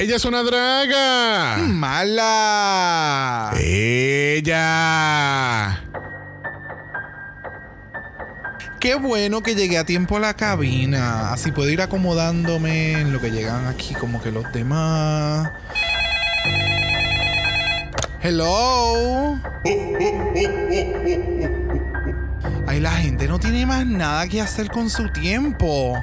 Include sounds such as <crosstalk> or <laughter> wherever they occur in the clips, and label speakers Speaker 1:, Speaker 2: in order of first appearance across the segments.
Speaker 1: Ella es una draga.
Speaker 2: Mala.
Speaker 1: Ella.
Speaker 2: Qué bueno que llegué a tiempo a la cabina. Así puedo ir acomodándome en lo que llegan aquí como que los demás. Hello. Ay, la gente no tiene más nada que hacer con su tiempo.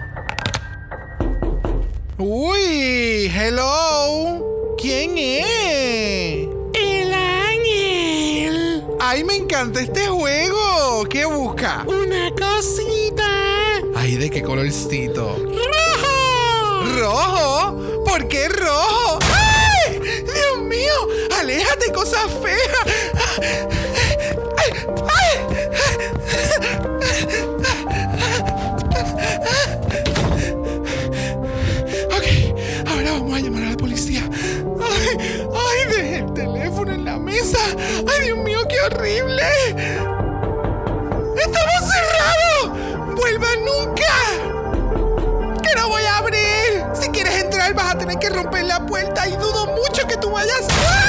Speaker 2: Uy, hello. ¿Quién es?
Speaker 1: El ángel.
Speaker 2: Ay, me encanta este juego. ¿Qué busca?
Speaker 1: Una cosita.
Speaker 2: Ay, ¿de qué colorcito?
Speaker 1: ¡Rojo!
Speaker 2: ¿Rojo? ¿Por qué rojo? ¡Ay! ¡Dios mío! ¡Aléjate, cosa fea! ¡Ay! ¡Ay! Mesa. ¡Ay, Dios mío, qué horrible! ¡Estamos cerrados! ¡Vuelva nunca! ¡Que no voy a abrir! Si quieres entrar vas a tener que romper la puerta y dudo mucho que tú vayas. ¡Ah!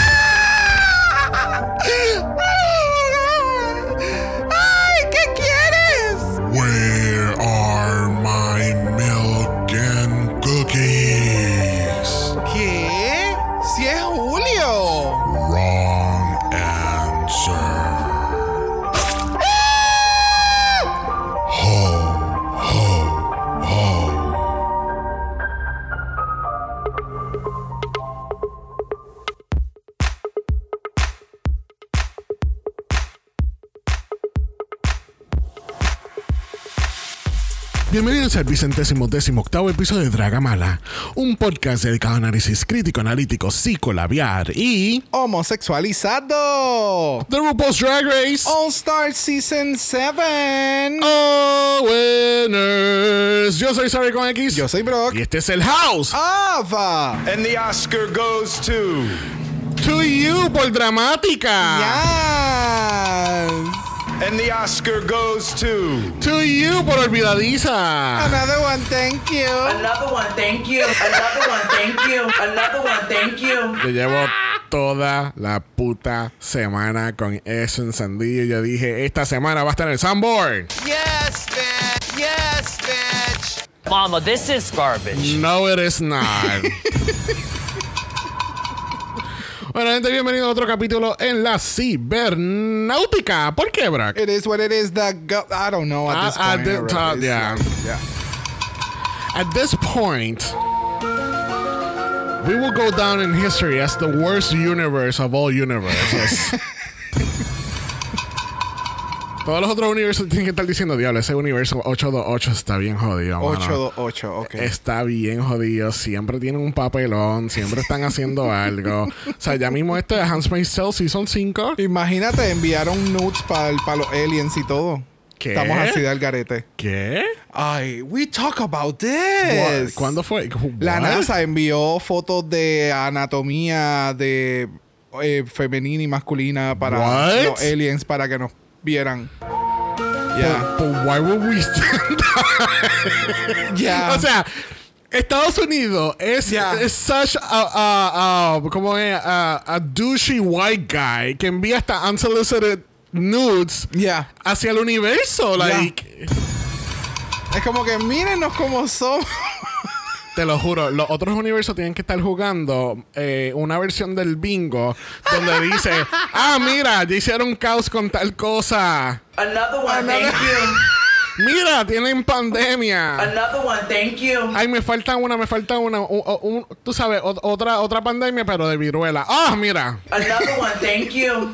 Speaker 1: Bienvenidos al vicentésimo décimo octavo episodio de Dragamala, un podcast dedicado a análisis crítico, analítico, psicolabiar y
Speaker 2: Homosexualizado.
Speaker 1: The RuPaul's Drag Race.
Speaker 2: All Star Season 7.
Speaker 1: Oh, winners. Yo soy Sorry con X.
Speaker 2: Yo soy Brock.
Speaker 1: Y este es el House.
Speaker 2: Ava.
Speaker 3: And the Oscar goes to.
Speaker 1: To you por dramática.
Speaker 2: Yes.
Speaker 3: And the Oscar goes to.
Speaker 1: To you por olvidadiza.
Speaker 2: Another one, thank you.
Speaker 4: Another one, thank you. Another one, thank you. Another one, thank you.
Speaker 1: Yo llevo toda la puta semana con eso encendido. Yo dije, esta semana va a estar en el Soundboard.
Speaker 2: Yes, bitch. Yes, bitch.
Speaker 4: Mama, this is garbage.
Speaker 1: No, it is not. <laughs> bueno, gente, bienvenido a otro capítulo en la cibernáutica. ¿Por qué, Brack?
Speaker 2: It is what it is. The go- I don't know at this point. already. It's
Speaker 1: yeah. At this point, we will go down in history as the worst universe of all universes. <laughs> Todos los otros universos tienen que estar diciendo, diablo, ese universo 828 está bien jodido. mano.
Speaker 2: 828, ok.
Speaker 1: Está bien jodido, siempre tienen un papelón, siempre están haciendo <laughs> algo. O sea, ya mismo esto de Handmaid's Tale Season 5.
Speaker 2: Imagínate, enviaron nudes para los aliens y todo.
Speaker 1: ¿Qué?
Speaker 2: Estamos así del garete.
Speaker 1: ¿Qué?
Speaker 2: Ay, we talk about
Speaker 1: What?
Speaker 2: this.
Speaker 1: ¿Cuándo fue?
Speaker 2: La
Speaker 1: What?
Speaker 2: NASA envió fotos de anatomía de eh, femenina y masculina para
Speaker 1: What?
Speaker 2: los aliens para que nos vieran. Ya.
Speaker 1: But why would we stand <laughs>
Speaker 2: Ya.
Speaker 1: O sea, Estados Unidos es,
Speaker 2: Yeah.
Speaker 1: es such a, a, a- ¿cómo es? A, a douchey white guy que envía hasta unsolicited nudes
Speaker 2: Ya.
Speaker 1: hacia el universo.
Speaker 2: Yeah.
Speaker 1: Like,
Speaker 2: Es como que mírenos como somos.
Speaker 1: Te lo juro, los otros universos tienen que estar jugando eh, una versión del bingo donde dice, <laughs> ah, mira, ya hicieron caos con tal cosa.
Speaker 4: Another one, thank you. <laughs>
Speaker 1: Mira, tienen pandemia.
Speaker 4: Another one, thank you.
Speaker 1: Ay, me falta una, me falta una. un- un- tú sabes, ot- otra, otra pandemia, pero de viruela. Ah, mira.
Speaker 4: Another one, thank you.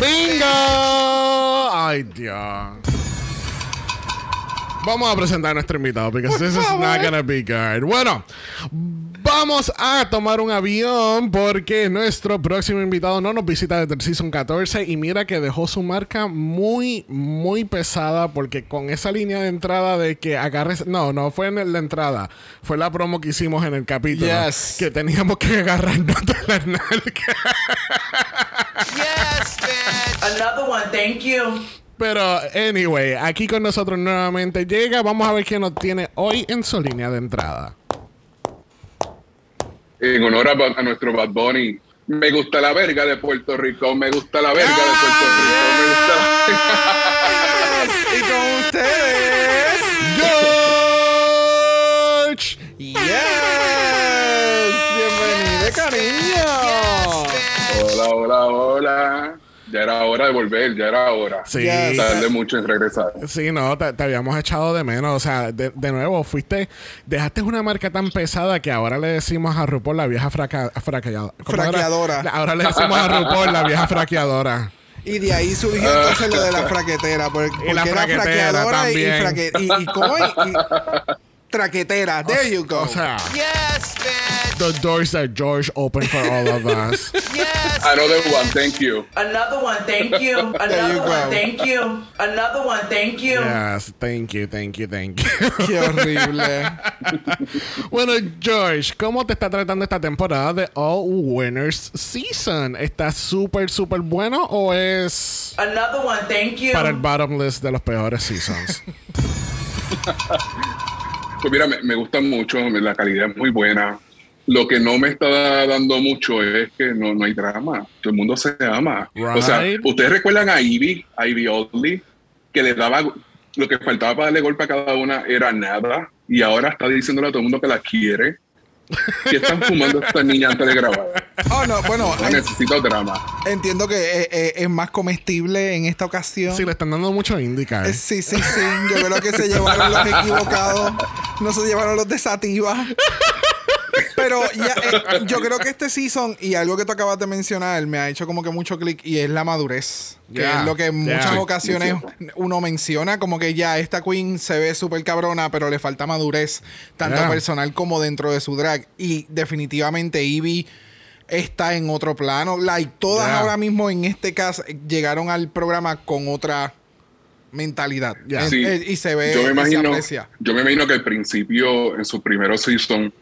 Speaker 1: ¡Bingo! Ay, Dios. Vamos a presentar a nuestro invitado, porque this is not gonna be good. Bueno, vamos a tomar un avión porque nuestro próximo invitado no nos visita desde el Season 14 y mira que dejó su marca muy, muy pesada porque con esa línea de entrada de que agarres... No, no fue en la entrada, fue la promo que hicimos en el capítulo.
Speaker 2: Yes.
Speaker 1: Que teníamos que agarrarnos <laughs> de las nalgas.
Speaker 2: Yes, bitch.
Speaker 4: Another one, thank you.
Speaker 1: Pero, anyway, aquí con nosotros nuevamente llega. Vamos a ver quién nos tiene hoy en su línea de entrada.
Speaker 5: en honor a, nuestro Bad Bunny. Me gusta la verga de Puerto Rico, me gusta la verga de Puerto Rico, me gusta la... Ya era hora de volver, ya era hora.
Speaker 1: Sí.
Speaker 2: Yes.
Speaker 5: Tarde mucho en regresar.
Speaker 1: Sí, no, te, te habíamos echado de menos. O sea, de, de nuevo, fuiste, dejaste una marca tan pesada que ahora le decimos a RuPaul la vieja fraca.
Speaker 2: Fraqueadora.
Speaker 1: Ahora le decimos a RuPaul la vieja fraqueadora.
Speaker 2: Y de ahí surgió entonces lo de la fraquetera. Porque,
Speaker 1: Y la
Speaker 2: era fraqueadora y, y,
Speaker 1: también.
Speaker 2: fraque- y, y ¿cómo? Y- traquetera. There you go.
Speaker 1: O sea, the doors that George opened for all of us. <laughs>
Speaker 5: Another one, thank you.
Speaker 4: Another one, thank <laughs> you. Another
Speaker 2: go.
Speaker 4: one, thank you. Another one, thank you.
Speaker 1: Yes, thank you, thank you, thank you. <laughs>
Speaker 2: Qué horrible.
Speaker 1: Bueno, George, ¿cómo te está tratando esta temporada de All Winners Season? ¿Está súper, súper bueno o es
Speaker 4: Another one, thank you.
Speaker 1: para el bottom list de los peores seasons?
Speaker 5: Pues mira, me, me gusta mucho, la calidad es muy buena. Lo que no me está dando mucho es que no, no hay drama. Todo el mundo se ama. O sea, ustedes recuerdan a Ivy, a Ivy Oddly, que le daba lo que faltaba para darle golpe a cada una era nada. Y ahora está diciéndole a todo el mundo que la quiere. ¿Qué están fumando estas niñas antes de grabar?
Speaker 2: Oh, no, bueno,
Speaker 5: No necesito drama.
Speaker 2: entiendo que eh, eh, es más comestible en esta ocasión.
Speaker 1: Sí, le están dando mucho indica.
Speaker 2: Eh,
Speaker 1: ¿eh?
Speaker 2: Sí, sí, sí. Yo creo que se llevaron los equivocados. No se llevaron los de Sativa. Pero ya, eh, yo creo que este season y algo que tú acabas de mencionar me ha hecho como que mucho clic y es la madurez. Que
Speaker 1: Yeah,
Speaker 2: es lo que en
Speaker 1: yeah.
Speaker 2: muchas ocasiones uno menciona, como que ya esta queen se ve súper cabrona, pero le falta madurez, tanto
Speaker 1: Yeah.
Speaker 2: personal como dentro de su drag. Y definitivamente Ivy está en otro plano. Like, todas
Speaker 1: Yeah.
Speaker 2: ahora mismo en este caso eh, llegaron al programa con otra mentalidad.
Speaker 1: Yeah.
Speaker 2: Eh,
Speaker 5: Sí.
Speaker 2: y se ve
Speaker 5: yo me
Speaker 2: y se
Speaker 5: imagino,
Speaker 2: aprecia.
Speaker 5: yo me imagino que al principio, en su primer season,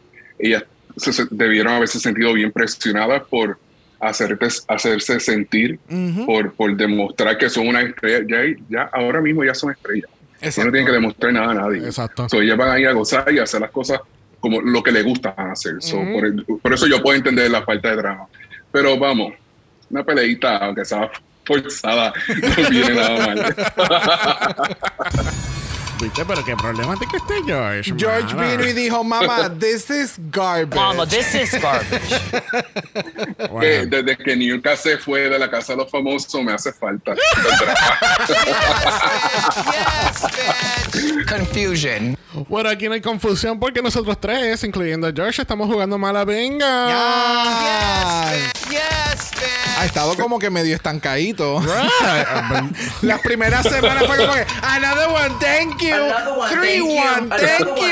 Speaker 5: ellas se, debieron haberse sentido bien presionadas por hacerte, hacerse sentir, por, por demostrar que son una estrella. Ya, ya ahora mismo ya son estrellas.
Speaker 2: Exacto.
Speaker 5: no tienen que demostrar nada a nadie.
Speaker 1: Exacto.
Speaker 5: So, ellas van a ir a gozar y a hacer las cosas como lo que les gusta hacer. So, por, el- por eso yo puedo entender la falta de drama. Pero vamos, una peleita, aunque sea forzada, <laughs> no viene nada mal. <laughs>
Speaker 1: Pero qué problemático este George.
Speaker 2: George
Speaker 1: mano.
Speaker 2: vino y dijo, mamá, <laughs> this is garbage.
Speaker 6: Mama, this is garbage. <laughs>
Speaker 5: desde que Newcastle se fue de la casa de los famosos me hace falta. <laughs>
Speaker 6: Confusion.
Speaker 1: Bueno, aquí no hay confusión porque nosotros tres, incluyendo a George, estamos jugando mala venga.
Speaker 2: Ay. Ha estado como que medio estancadito.
Speaker 1: Right.
Speaker 2: Las primeras semanas fue como que, another one, thank you.
Speaker 4: One,
Speaker 2: Three
Speaker 4: thank you.
Speaker 2: one, thank you.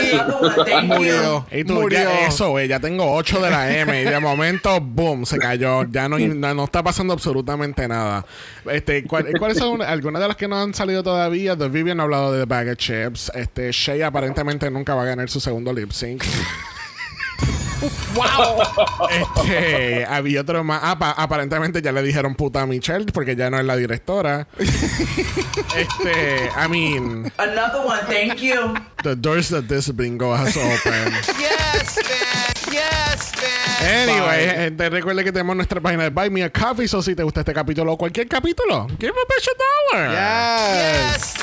Speaker 2: <laughs>
Speaker 4: you. You.
Speaker 2: Murió.
Speaker 1: Y tú,
Speaker 2: Murió.
Speaker 1: ya eso, güey, ya tengo 8 de la M y de momento, boom, se cayó. Ya no, no, no está pasando absolutamente nada. Este, ¿cuál- ¿Cuáles son algunas de las que no han salido todavía? The Vivian ha hablado de The Bag of Chips. Este, Shea aparentemente nunca va a ganar su segundo lip sync. ¡Wow! <laughs> Este, había otro más. Ah, pa- aparentemente ya le dijeron puta a Michelle porque ya no es la directora. <laughs> este, I mean,
Speaker 4: Another one, thank you.
Speaker 1: the doors that this bingo has opened. Anyway, gente, recuerde que tenemos nuestra página de Buy Me a Coffee. So, si te gusta este capítulo o cualquier capítulo, give a bitch a dollar.
Speaker 2: Yes.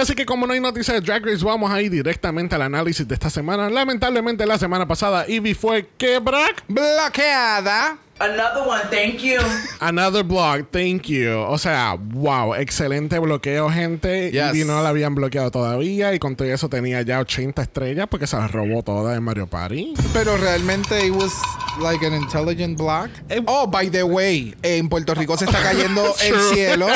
Speaker 1: Así que, como no hay noticias de Drag Race, vamos a ir directamente al análisis de esta semana. Lamentablemente, la semana pasada, Ivy fue quebra.
Speaker 2: Bloqueada.
Speaker 4: Another one, thank you.
Speaker 1: Another blog, thank you. O sea, wow, excelente bloqueo, gente.
Speaker 2: Yes.
Speaker 1: Ivy no la habían bloqueado todavía y con todo eso tenía ya 80 estrellas porque se las robó todas en Mario Party.
Speaker 2: Pero realmente it was like an intelligent block. Oh, by the way, en Puerto Rico se está cayendo <laughs> el cielo.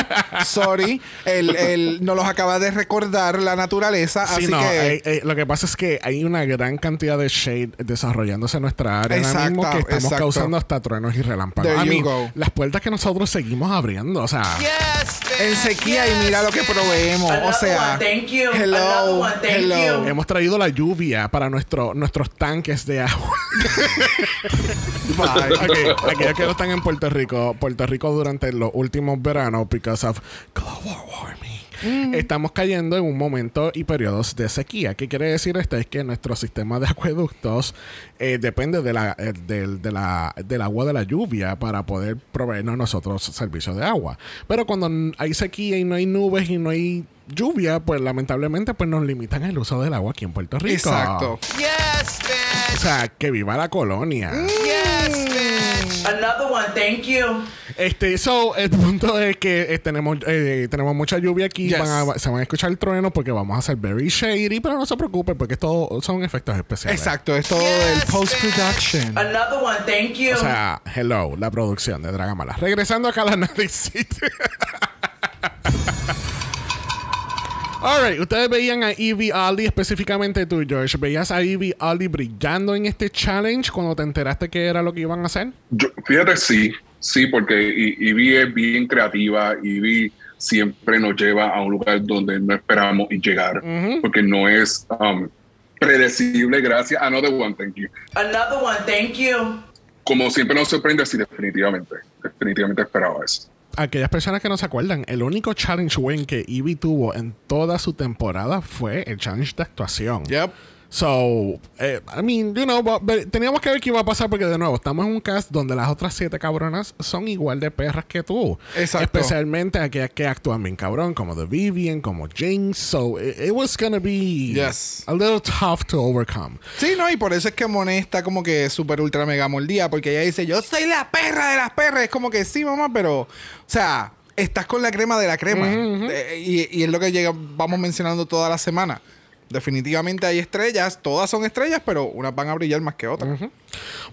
Speaker 2: Sorry. El, el, nos los acaba de recordar la naturaleza.
Speaker 1: Sí,
Speaker 2: así
Speaker 1: no,
Speaker 2: que.
Speaker 1: eh, eh, lo que pasa es que hay una gran cantidad de shade desarrollándose en nuestra área ahora
Speaker 2: Exacto,
Speaker 1: mismo que estamos
Speaker 2: exacto.
Speaker 1: causando hasta truenos y relámpagos.
Speaker 2: There
Speaker 1: I
Speaker 2: you
Speaker 1: mean,
Speaker 2: go.
Speaker 1: las puertas que nosotros seguimos abriendo, o sea,
Speaker 2: en sequía y mira lo que proveemos. O sea,
Speaker 4: one, thank you.
Speaker 2: hello,
Speaker 4: Another one, thank
Speaker 2: hello.
Speaker 4: you.
Speaker 1: hemos traído la lluvia para nuestro, nuestros tanques de agua. <laughs> <laughs> Ok, aquellos que no están en Puerto Rico, Puerto Rico durante los últimos veranos, because of global warming. Estamos cayendo en un momento y periodos de sequía. ¿Qué quiere decir esto? Es que nuestro sistema de <laughs> acueductos eh, depende de la, eh, del- de la- del agua de la lluvia para poder proveernos nosotros servicios de agua. Pero cuando hay sequía y no hay nubes y no hay lluvia, pues lamentablemente pues nos limitan el uso del agua aquí en Puerto Rico.
Speaker 2: Exacto.
Speaker 6: Yes,
Speaker 1: O
Speaker 6: bitch.
Speaker 1: sea, que viva la colonia.
Speaker 6: Yes, bitch.
Speaker 4: Another one, thank you.
Speaker 1: Este, so, el punto es que eh, tenemos, eh, tenemos mucha lluvia aquí.
Speaker 2: Yes.
Speaker 1: van a- se van a escuchar truenos porque vamos a hacer very shady, pero no se preocupen porque esto son efectos especiales.
Speaker 2: Exacto, es todo del post-production.
Speaker 4: Another one, thank you.
Speaker 1: O sea, hello, la producción de Dragamala. Regresando acá al análisis. <laughs> Alright, ustedes veían a Evie Aldi, específicamente tú, George. ¿Veías a Evie Aldi brillando en este challenge cuando te enteraste que era lo que iban a hacer?
Speaker 5: Yo- fíjate, sí, sí, porque Ivy es bien creativa, Ivy siempre nos lleva a un lugar donde no esperamos llegar, porque no es um, predecible, gracias. Another one, thank you.
Speaker 4: Another one, thank you.
Speaker 5: Como siempre nos sorprende, sí, definitivamente, definitivamente esperaba eso.
Speaker 1: Aquellas personas que no se acuerdan, el único challenge win que Evie tuvo en toda su temporada fue el challenge de actuación.
Speaker 2: Yep.
Speaker 1: So, eh, I mean, you know, but- but teníamos que ver qué iba a pasar porque de nuevo estamos en un cast donde las otras siete cabronas son igual de perras que tú.
Speaker 2: Exacto.
Speaker 1: Especialmente aquellas que actúan bien cabrón, como The Vivian, como Jinx. So, it, it was gonna be
Speaker 2: Yes.
Speaker 1: a little tough to overcome.
Speaker 2: Sí, no, y por eso es que Monet está como que súper ultra mega mordida, porque ella dice, yo soy la perra de las perras. Es como que sí, mamá, pero, o sea, estás con la crema de la crema. Eh, y, y es lo que llega, vamos mencionando toda la semana. Definitivamente hay estrellas, todas son estrellas, pero unas van a brillar más que otras.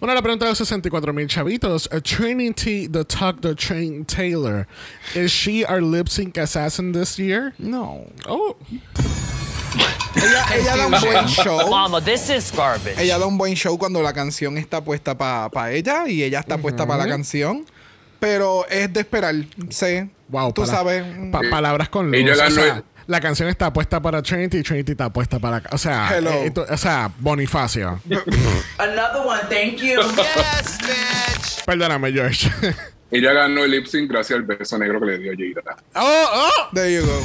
Speaker 1: Una la pregunta de los 64 mil chavitos. Uh, Trinity the Tuck the Train Taylor. Is she our lip sync assassin this year?
Speaker 2: No.
Speaker 1: Oh.
Speaker 2: Ella, <laughs> ella da un buen show.
Speaker 6: Mama, this is garbage.
Speaker 2: Ella da un buen show cuando la canción está puesta para ella y ella está puesta para la canción. Pero es de esperar, sé.
Speaker 1: Wow,
Speaker 2: Tú sabes.
Speaker 1: pa- palabras con luz.
Speaker 5: ella
Speaker 1: o
Speaker 5: ganó
Speaker 1: sea,
Speaker 5: el-
Speaker 1: la canción está puesta para Trinity y Trinity está puesta para. O sea,
Speaker 2: Hello.
Speaker 1: eh, esto- o sea, Bonifacio. <laughs>
Speaker 4: Another one, thank you. <laughs>
Speaker 6: Yes, bitch.
Speaker 1: Perdóname, George.
Speaker 5: Ella ganó el lip sync gracias al beso negro que le dio Jada.
Speaker 1: oh, oh.
Speaker 2: There you go.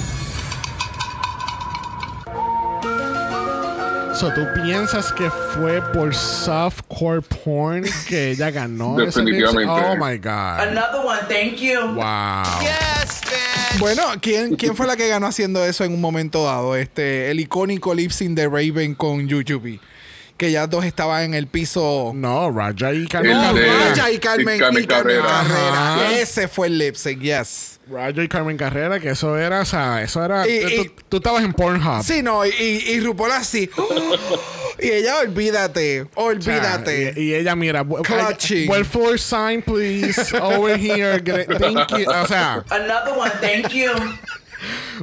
Speaker 1: So, ¿tú piensas que fue por softcore porn que ella ganó?
Speaker 5: Definitivamente.
Speaker 1: Oh my God.
Speaker 4: Another one, thank you.
Speaker 1: Wow.
Speaker 6: Yes, bitch.
Speaker 2: Bueno, ¿quién, ¿quién fue la que ganó haciendo eso en un momento dado? Este, el icónico lip sync de Raven con YouTube. Que ya dos estaban en el piso.
Speaker 1: No, Raja y Carmen
Speaker 2: No. Raja y Carmen,
Speaker 5: y Carmen
Speaker 2: y Carmen
Speaker 5: Carrera.
Speaker 2: Carrera. Ese fue el lip sync, yes.
Speaker 1: Raja y Carmen Carrera, que eso era, o sea, eso era.
Speaker 2: Y-
Speaker 1: tú,
Speaker 2: y-
Speaker 1: tú- tú estabas en Pornhub.
Speaker 2: Sí, no, y, y, y RuPaul así. <gasps> y ella, olvídate,
Speaker 1: O sea,
Speaker 2: olvídate.
Speaker 1: y, y ella, mira,
Speaker 2: Clutching.
Speaker 1: well floor sign, please, over here. Thank you. O sea,
Speaker 4: Another one, thank you.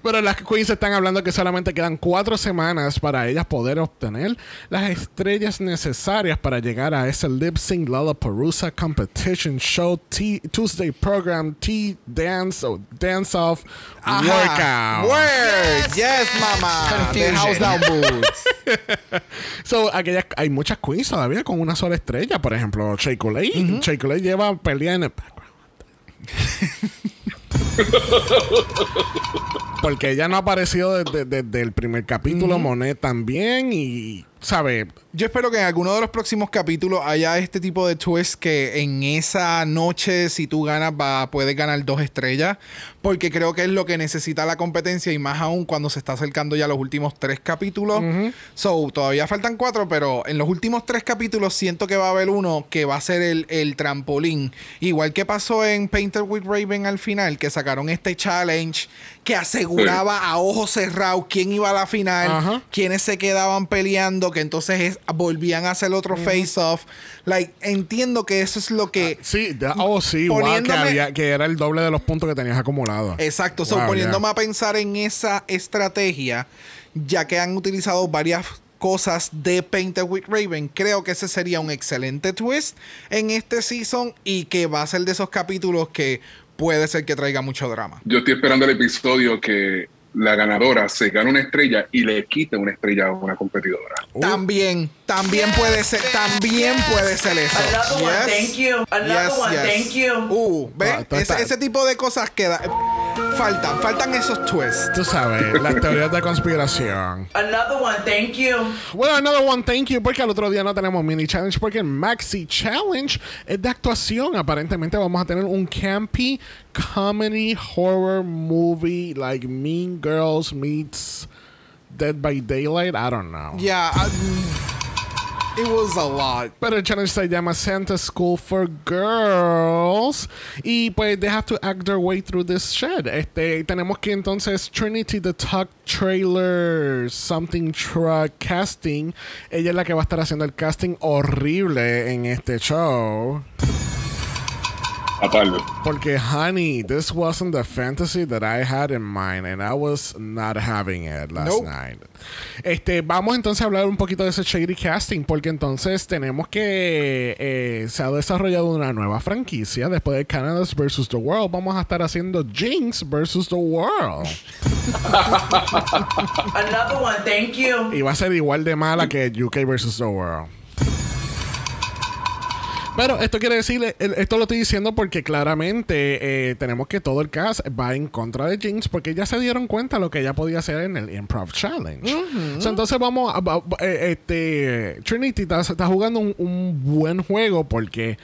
Speaker 1: Pero las queens están hablando que solamente quedan cuatro semanas para ellas poder obtener las estrellas necesarias para llegar a ese lip sync Lollapalooza competition show T Tuesday program T dance o dance off
Speaker 2: Ajá.
Speaker 1: workout.
Speaker 2: Word. Yes, mama. The
Speaker 6: Confusion.
Speaker 2: house down boots. <laughs>
Speaker 1: So, aquellas, hay muchas queens todavía con una sola estrella. Por ejemplo, Shea Coulee. Shea Coulee lleva pelea en el background. <laughs> Porque ella no ha aparecido desde, desde el primer capítulo. Monet también. Y, ¿sabe?
Speaker 2: Yo espero que en alguno de los próximos capítulos haya este tipo de twist que en esa noche, si tú ganas, va, puedes ganar dos estrellas. Porque creo que es lo que necesita la competencia y más aún cuando se está acercando ya los últimos tres capítulos. So, todavía faltan cuatro, pero en los últimos tres capítulos siento que va a haber uno que va a ser el, el trampolín. Igual que pasó en Painter with Raven al final, que sacaron este challenge que aseguraba a ojos cerrados quién iba a la final,
Speaker 1: Ajá.
Speaker 2: quiénes se quedaban peleando, que entonces es- volvían a hacer otro face-off. Like, entiendo que eso es lo que...
Speaker 1: Sí, de- oh, sí, wow, que,
Speaker 2: Poniéndome-
Speaker 1: había- que era el doble de los puntos que tenías acumulados.
Speaker 2: Exacto, so,
Speaker 1: Wow,
Speaker 2: poniéndome
Speaker 1: yeah.
Speaker 2: a pensar en esa estrategia, ya que han utilizado varias cosas de Painter with Raven, creo que ese sería un excelente twist en este season y que va a ser de esos capítulos que puede ser que traiga mucho drama.
Speaker 5: Yo estoy esperando el episodio que la ganadora se gane una estrella y le quite una estrella a una competidora.
Speaker 1: Uh.
Speaker 2: También, también puede ser, también puede ser eso.
Speaker 4: Another one,
Speaker 2: Yes.
Speaker 4: thank you. Another
Speaker 2: Yes,
Speaker 4: one,
Speaker 2: yes.
Speaker 4: thank you.
Speaker 2: Uh, ¿ves?
Speaker 1: Ah,
Speaker 2: ese tipo de cosas queda. Faltan, faltan esos twists.
Speaker 1: Tú sabes, las <laughs> teorías de conspiración.
Speaker 4: Another one, thank you.
Speaker 1: Well, another one, thank you, porque al otro día no tenemos mini challenge, porque el Maxi Challenge es de actuación. Aparentemente vamos a tener un campy comedy horror movie like Mean Girls meets Dead by Daylight. I don't know.
Speaker 2: Yeah, um, it was a lot.
Speaker 1: Pero el challenge se llama Santa School for Girls. Y pues they have to act their way through this shed. Este, tenemos que entonces Trinity the Tuck Trailer Something Truck Casting. Ella es la que va a estar haciendo el casting horrible en este show.
Speaker 5: Aparte.
Speaker 1: Porque, honey, this wasn't the fantasy that I had in mind, and I was not having it last
Speaker 2: Nope.
Speaker 1: night. Este, vamos entonces a hablar un poquito de ese shady casting, porque entonces tenemos que eh, se ha desarrollado una nueva franquicia después de Canada's vs. The World. Vamos a estar haciendo Jinx vs. The World. <laughs>
Speaker 4: Another one, thank you.
Speaker 1: Y va a ser igual de mala que UK vs. The World. Pero esto quiere decir, esto lo estoy diciendo porque claramente eh, tenemos que todo el cast va en contra de Jinx porque ya se dieron cuenta lo que ella podía hacer en el Improv Challenge. So, entonces vamos a, eh, este Trinity está, está jugando un, un buen juego porque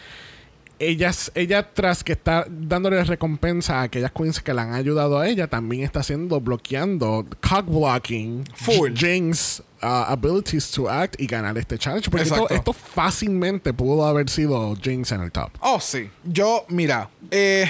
Speaker 1: ellas, ella tras que está dándole recompensa a aquellas queens que le han ayudado a ella, también está haciendo bloqueando, cock blocking,
Speaker 2: Full.
Speaker 1: Jinx uh, abilities to act y ganar este challenge. Porque esto, esto fácilmente pudo haber sido Jinx en el top.
Speaker 2: Oh, sí. Yo, mira, eh,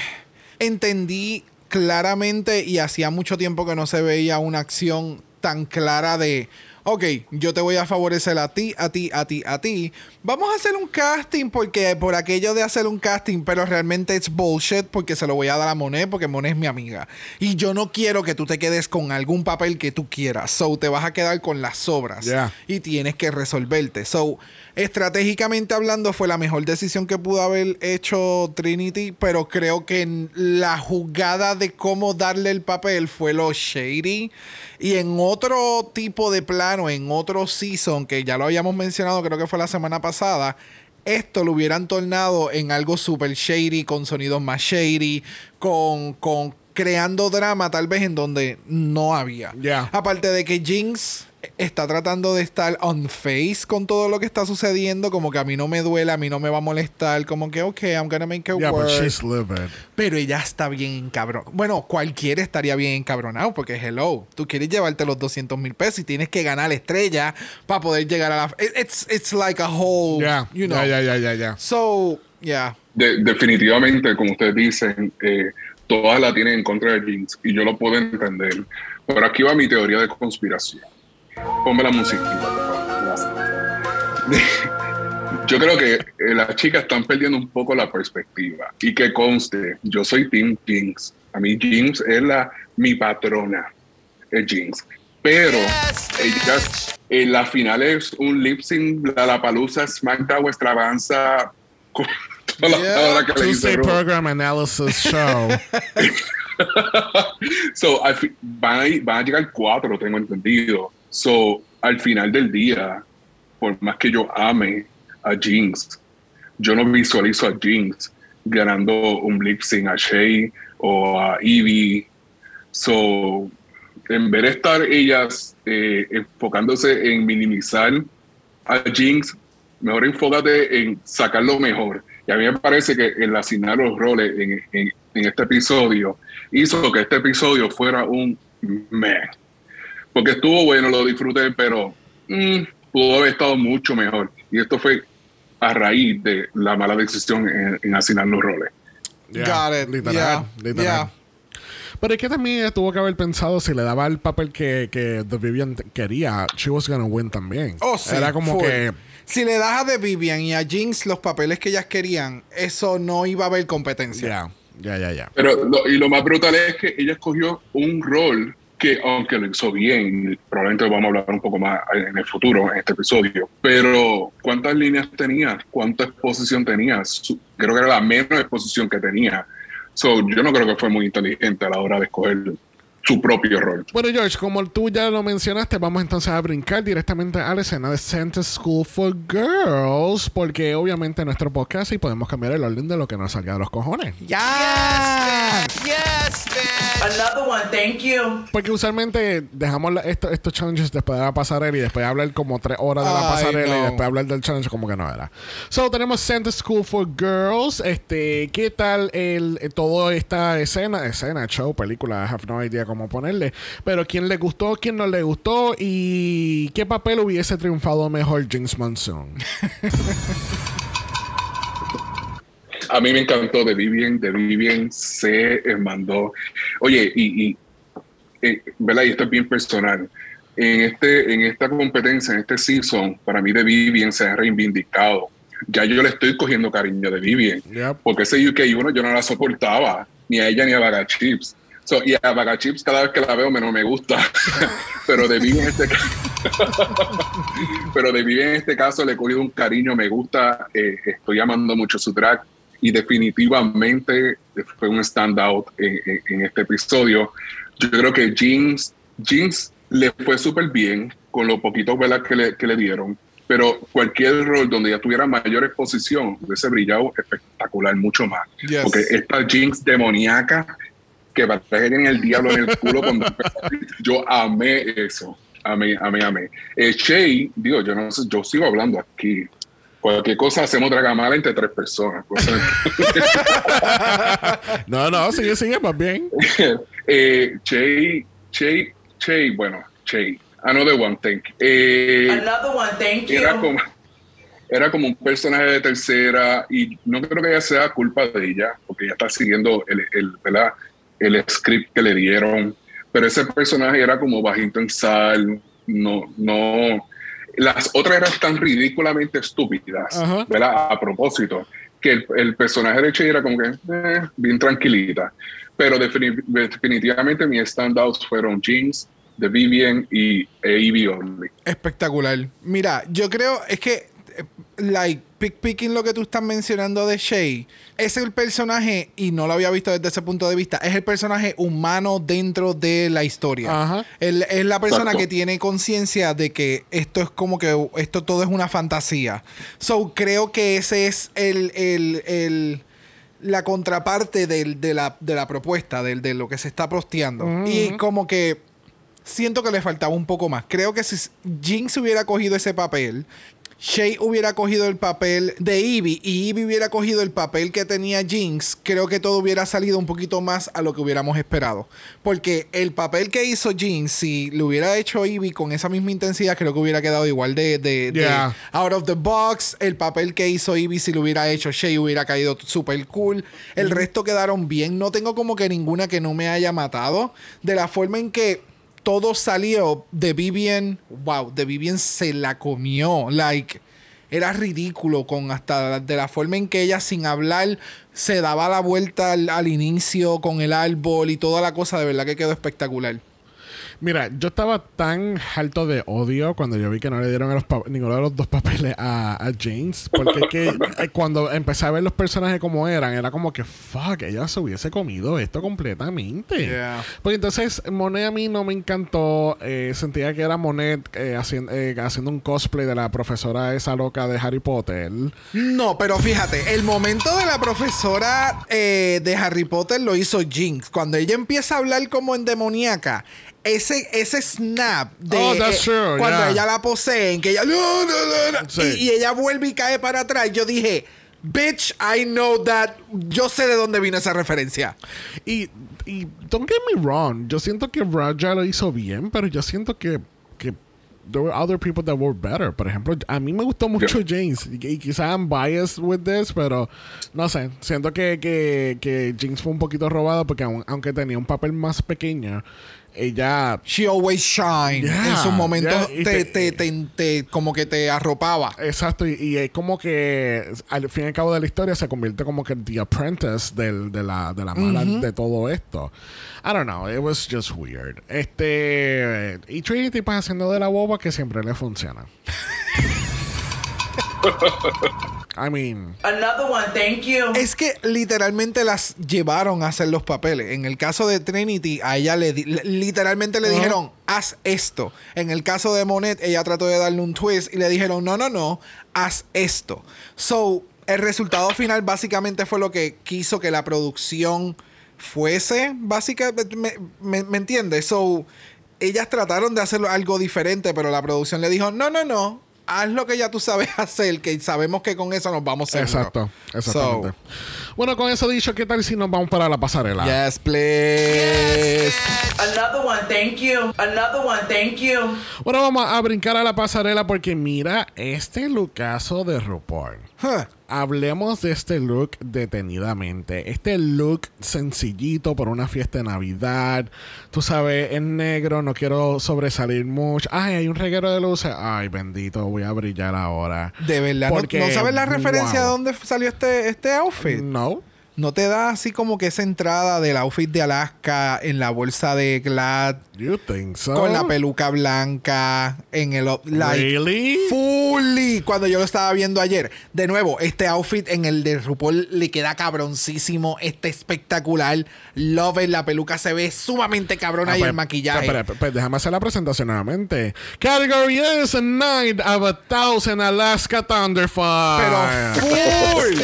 Speaker 2: entendí claramente y hacía mucho tiempo que no se veía una acción tan clara de, ok, yo te voy a favorecer a ti, a ti, a ti, a ti. Vamos a hacer un casting porque por aquello de hacer un casting, pero realmente es bullshit porque se lo voy a dar a Monet porque Monet es mi amiga. Y yo no quiero que tú te quedes con algún papel que tú quieras. So, te vas a quedar con las sobras.
Speaker 1: Yeah.
Speaker 2: Y tienes que resolverte. So, estratégicamente hablando, fue la mejor decisión que pudo haber hecho Trinity, pero creo que en la jugada de cómo darle el papel fue lo shady. Y en otro tipo de plano, en otro season, que ya lo habíamos mencionado, creo que fue la semana pasada. Esto lo hubieran tornado en algo super shady, con sonidos más shady, con, con creando drama tal vez en donde no había.
Speaker 1: Yeah.
Speaker 2: Aparte de que Jinx está tratando de estar on face con todo lo que está sucediendo, como que a mí no me duele, a mí no me va a molestar, como que, ok, I'm gonna make it
Speaker 1: Yeah, but
Speaker 2: work.
Speaker 1: she's livid.
Speaker 2: Pero ella está bien encabronada. Bueno, cualquiera estaría bien encabronado porque, hello, tú quieres llevarte los 200 mil pesos y tienes que ganar la estrella para poder llegar a la... It- It's, it's like a whole,
Speaker 1: Yeah,
Speaker 2: you know.
Speaker 1: yeah, yeah, yeah, yeah.
Speaker 2: So, yeah.
Speaker 5: De- definitivamente, como ustedes dicen, eh, todas la tienen en contra de Jinx y yo lo puedo entender. Pero aquí va mi teoría de conspiración. Ponme la musiquita, por favor. Gracias. Yo creo que eh, las chicas están perdiendo un poco la perspectiva. Y que conste, yo soy Team Jinx. A mí Jinx es la, mi patrona. Es Jinx. Pero ellas, en la final es un lip sync, la, la palusa, SmackDown, extravaganza. con toda
Speaker 2: Yeah.
Speaker 5: que le.
Speaker 1: Program Analysis Show. <laughs>
Speaker 5: so, a, van a llegar cuatro, tengo entendido. So, al final del día, por más que yo ame a Jinx, yo no visualizo a Jinx ganando un lip sync a Shay o a Evie. So, en vez de estar ellas eh, enfocándose en minimizar a Jinx, mejor enfócate en sacar lo mejor. Y a mí me parece que el asignar los roles en, en- en este episodio hizo que este episodio fuera un meh. Porque estuvo bueno, lo disfruté, pero mm, pudo haber estado mucho mejor. Y esto fue a raíz de la mala decisión en, en asignar los roles.
Speaker 1: Yeah,
Speaker 2: Got it.
Speaker 1: Literal,
Speaker 2: Yeah,
Speaker 1: literal.
Speaker 2: yeah.
Speaker 1: Pero es que también tuvo que haber pensado si le daba el papel que, que The Vivian quería, she was gonna win también.
Speaker 2: Oh, sí,
Speaker 1: Era como
Speaker 2: full.
Speaker 1: que.
Speaker 2: Si le das a The Vivian y a Jinx los papeles que ellas querían, eso no iba a haber competencia.
Speaker 1: Ya, ya, ya, ya.
Speaker 5: Pero lo- y lo más brutal es que ella escogió un rol que, aunque lo hizo bien, probablemente vamos a hablar un poco más en el futuro, en este episodio, pero ¿cuántas líneas tenía? ¿Cuánta exposición tenía? Creo que era la menos exposición que tenía. So, yo no creo que fue muy inteligente a la hora de escoger su propio rol.
Speaker 1: Bueno, George, como tú ya lo mencionaste, vamos entonces a brincar directamente a la escena de Santa School for Girls, porque obviamente en nuestro podcast y podemos cambiar el orden de lo que nos salga de los cojones.
Speaker 2: ¡Ya!
Speaker 6: Yes, bitch.
Speaker 4: Another one, thank you.
Speaker 1: Porque usualmente dejamos la- esto- estos challenges después de la pasarela y después hablar como tres horas de la
Speaker 2: Ay,
Speaker 1: pasarela y
Speaker 2: no.
Speaker 1: después hablar del challenge como que no era. So, tenemos Santa School for Girls. Este, ¿qué tal el, eh, toda esta escena? Escena, show, película, I have no idea cómo ponerle. Pero ¿quién le gustó, quién no le gustó y qué papel hubiese triunfado mejor James Monsoon?
Speaker 5: A mí me encantó de Vivian, de Vivian se mandó. Oye, y, y eh, ¿verdad? Y esto es bien personal. En, este, en esta competencia, en este season, para mí de Vivian se ha reivindicado. Ya yo le estoy cogiendo cariño de Vivian.
Speaker 1: Yep.
Speaker 5: Porque ese UK1 yo no la soportaba, ni a ella ni a Baga Chips. So, y a Baga Chips cada vez que la veo menos me gusta. <laughs> Pero de Vivian en este <laughs> pero de Vivian en este caso le he cogido un cariño, me gusta, eh, estoy amando mucho su drag y definitivamente fue un standout en, en- en este episodio. Yo creo que Jeans, Jeans le fue súper bien con lo poquito ¿verdad? Que, le, que le dieron, pero cualquier rol donde ya tuviera mayor exposición hubiese brillado espectacular, mucho más.
Speaker 2: Yes.
Speaker 5: Porque esta Jinx demoníaca que parece que tiene el diablo en el culo cuando <laughs> yo amé eso. Amé, amé, amé. Eh, Shay, digo, yo no sé, yo sigo hablando aquí. Cualquier cosa hacemos dragamala entre tres personas. <laughs>
Speaker 1: No, no, sigue, sigue, más bien. <laughs>
Speaker 5: eh, Shay, Shay, Shay, bueno, Shay. Another one, thank you. Eh,
Speaker 4: Another one, thank you.
Speaker 5: era como era como un personaje de tercera y no creo que ella sea culpa de ella porque ella está siguiendo el, el, ¿verdad? El script que le dieron pero ese personaje era como bajito en sal no no las otras eran tan ridículamente estúpidas
Speaker 1: Ajá.
Speaker 5: ¿verdad? a propósito que el, el personaje de Che era como que eh, bien tranquilita pero defini- definitivamente mis standouts fueron Jeans The Vivian y e Evie Only
Speaker 2: Espectacular. Mira, yo creo, es que, eh, like, pick picking lo que tú estás mencionando de Shay, es el personaje, y no lo había visto desde ese punto de vista, es el personaje humano dentro de la historia.
Speaker 1: Ajá.
Speaker 2: Él es la persona
Speaker 5: Exacto.
Speaker 2: que tiene conciencia de que esto es como que esto todo es una fantasía. So, creo que ese es el, el, el- la contraparte del- de, la, de la propuesta, del, de lo que se está posteando. Y como que siento que le faltaba un poco más. Creo que si Jinx hubiera cogido ese papel, Shay hubiera cogido el papel de Evie y Evie hubiera cogido el papel que tenía Jinx, creo que todo hubiera salido un poquito más a lo que hubiéramos esperado. Porque el papel que hizo Jinx, si lo hubiera hecho Evie con esa misma intensidad, creo que hubiera quedado igual de, de- out of the box. El papel que hizo Evie, si lo hubiera hecho Shay, hubiera caído super cool. El resto quedaron bien. No tengo como que ninguna que no me haya matado. De la forma en que todo salió de Vivian. Wow, de Vivian se la comió. Like, era ridículo con hasta de la forma en que ella sin hablar se daba la vuelta al, al inicio con el árbol y toda la cosa. De verdad que quedó espectacular.
Speaker 1: Mira, yo estaba tan alto de odio cuando yo vi que no le dieron a los pa- ninguno de los dos papeles a, a James. Porque es que <laughs> eh, cuando empecé a ver los personajes como eran, era como que, fuck, ella se hubiese comido esto completamente.
Speaker 2: Yeah.
Speaker 1: Porque entonces Monet a mí no me encantó. eh, sentía que era Monet eh, haciendo, eh, haciendo un cosplay de la profesora esa loca de Harry Potter.
Speaker 2: No, pero fíjate, el momento de la profesora de Harry Potter lo hizo Jinx. Cuando ella empieza a hablar como endemoniaca, ese, ese snap de
Speaker 1: Oh, that's
Speaker 2: eh,
Speaker 1: true,
Speaker 2: cuando
Speaker 1: yeah.
Speaker 2: ella la poseen, que ella no, no, no, no,
Speaker 1: Sí.
Speaker 2: y, y ella vuelve y cae para atrás, yo dije, bitch, I know that, yo sé de dónde vino esa referencia.
Speaker 1: Y, y don't get me wrong, yo siento que Raja lo hizo bien, pero yo siento que, que there were other people that were better. Por ejemplo, a mí me gustó mucho James. Y, y quizá I'm biased with this, pero no sé. Siento que, que, que James fue un poquito robado porque aun- aunque tenía un papel más pequeño, ella
Speaker 2: She always shine.
Speaker 1: Yeah,
Speaker 2: en sus momentos
Speaker 1: yeah,
Speaker 2: te-
Speaker 1: te-
Speaker 2: te- te- como que te arropaba.
Speaker 1: Exacto, y, y es como que al fin y al cabo de la historia se convierte como que The Apprentice del, de la, de la mala de todo esto. I don't know, it was just weird. Este. Y Trinity pues haciendo de la boba que siempre le funciona. <laughs> I mean,
Speaker 4: Another one, thank you.
Speaker 2: Es que literalmente las llevaron a hacer los papeles. En el caso de Trinity, a ella le di- literalmente le dijeron, haz esto. En el caso de Monet, ella trató de darle un twist y le dijeron, no, no, no, haz esto. So, el resultado final básicamente fue lo que quiso que la producción fuese. Básicamente, ¿me, me, me entiendes? So, ellas trataron de hacerlo algo diferente, pero la producción le dijo, no, no, no. Haz lo que ya tú sabes <laughs> hacer, que sabemos que con eso nos vamos seguro".
Speaker 1: exacto, exactamente.
Speaker 2: So,
Speaker 1: bueno, con eso dicho, ¿qué tal si nos vamos para la pasarela?
Speaker 2: Yes, please.
Speaker 4: Another one, thank you. Another one, thank you.
Speaker 1: Bueno, vamos a brincar a la pasarela porque mira este lookazo de RuPaul.
Speaker 2: Huh.
Speaker 1: Hablemos de este look detenidamente. Este look sencillito por una fiesta de Navidad. Tú sabes, es negro, no quiero sobresalir mucho. Ay, hay un reguero de luces. Ay, bendito, voy a brillar ahora.
Speaker 2: De verdad, ¿no-
Speaker 1: Porque,
Speaker 2: ¿no, sabes la referencia de dónde salió este, este outfit?
Speaker 1: No.
Speaker 2: ¿No te da así como que esa entrada del outfit de Alaska en la bolsa de Glad
Speaker 1: You think so?
Speaker 2: con la peluca blanca en el... up- Like,
Speaker 1: Really?
Speaker 2: Fully, cuando yo lo estaba viendo ayer. De nuevo, este outfit en el de RuPaul le queda cabroncísimo. Este espectacular. Love it. La peluca se ve sumamente cabrona
Speaker 1: Ah,
Speaker 2: y
Speaker 1: pues,
Speaker 2: el maquillaje.
Speaker 1: Espera, espera, pues déjame hacer la presentación nuevamente. Category is a Night of a Thousand Alaska Thunderfire.
Speaker 2: Pero full.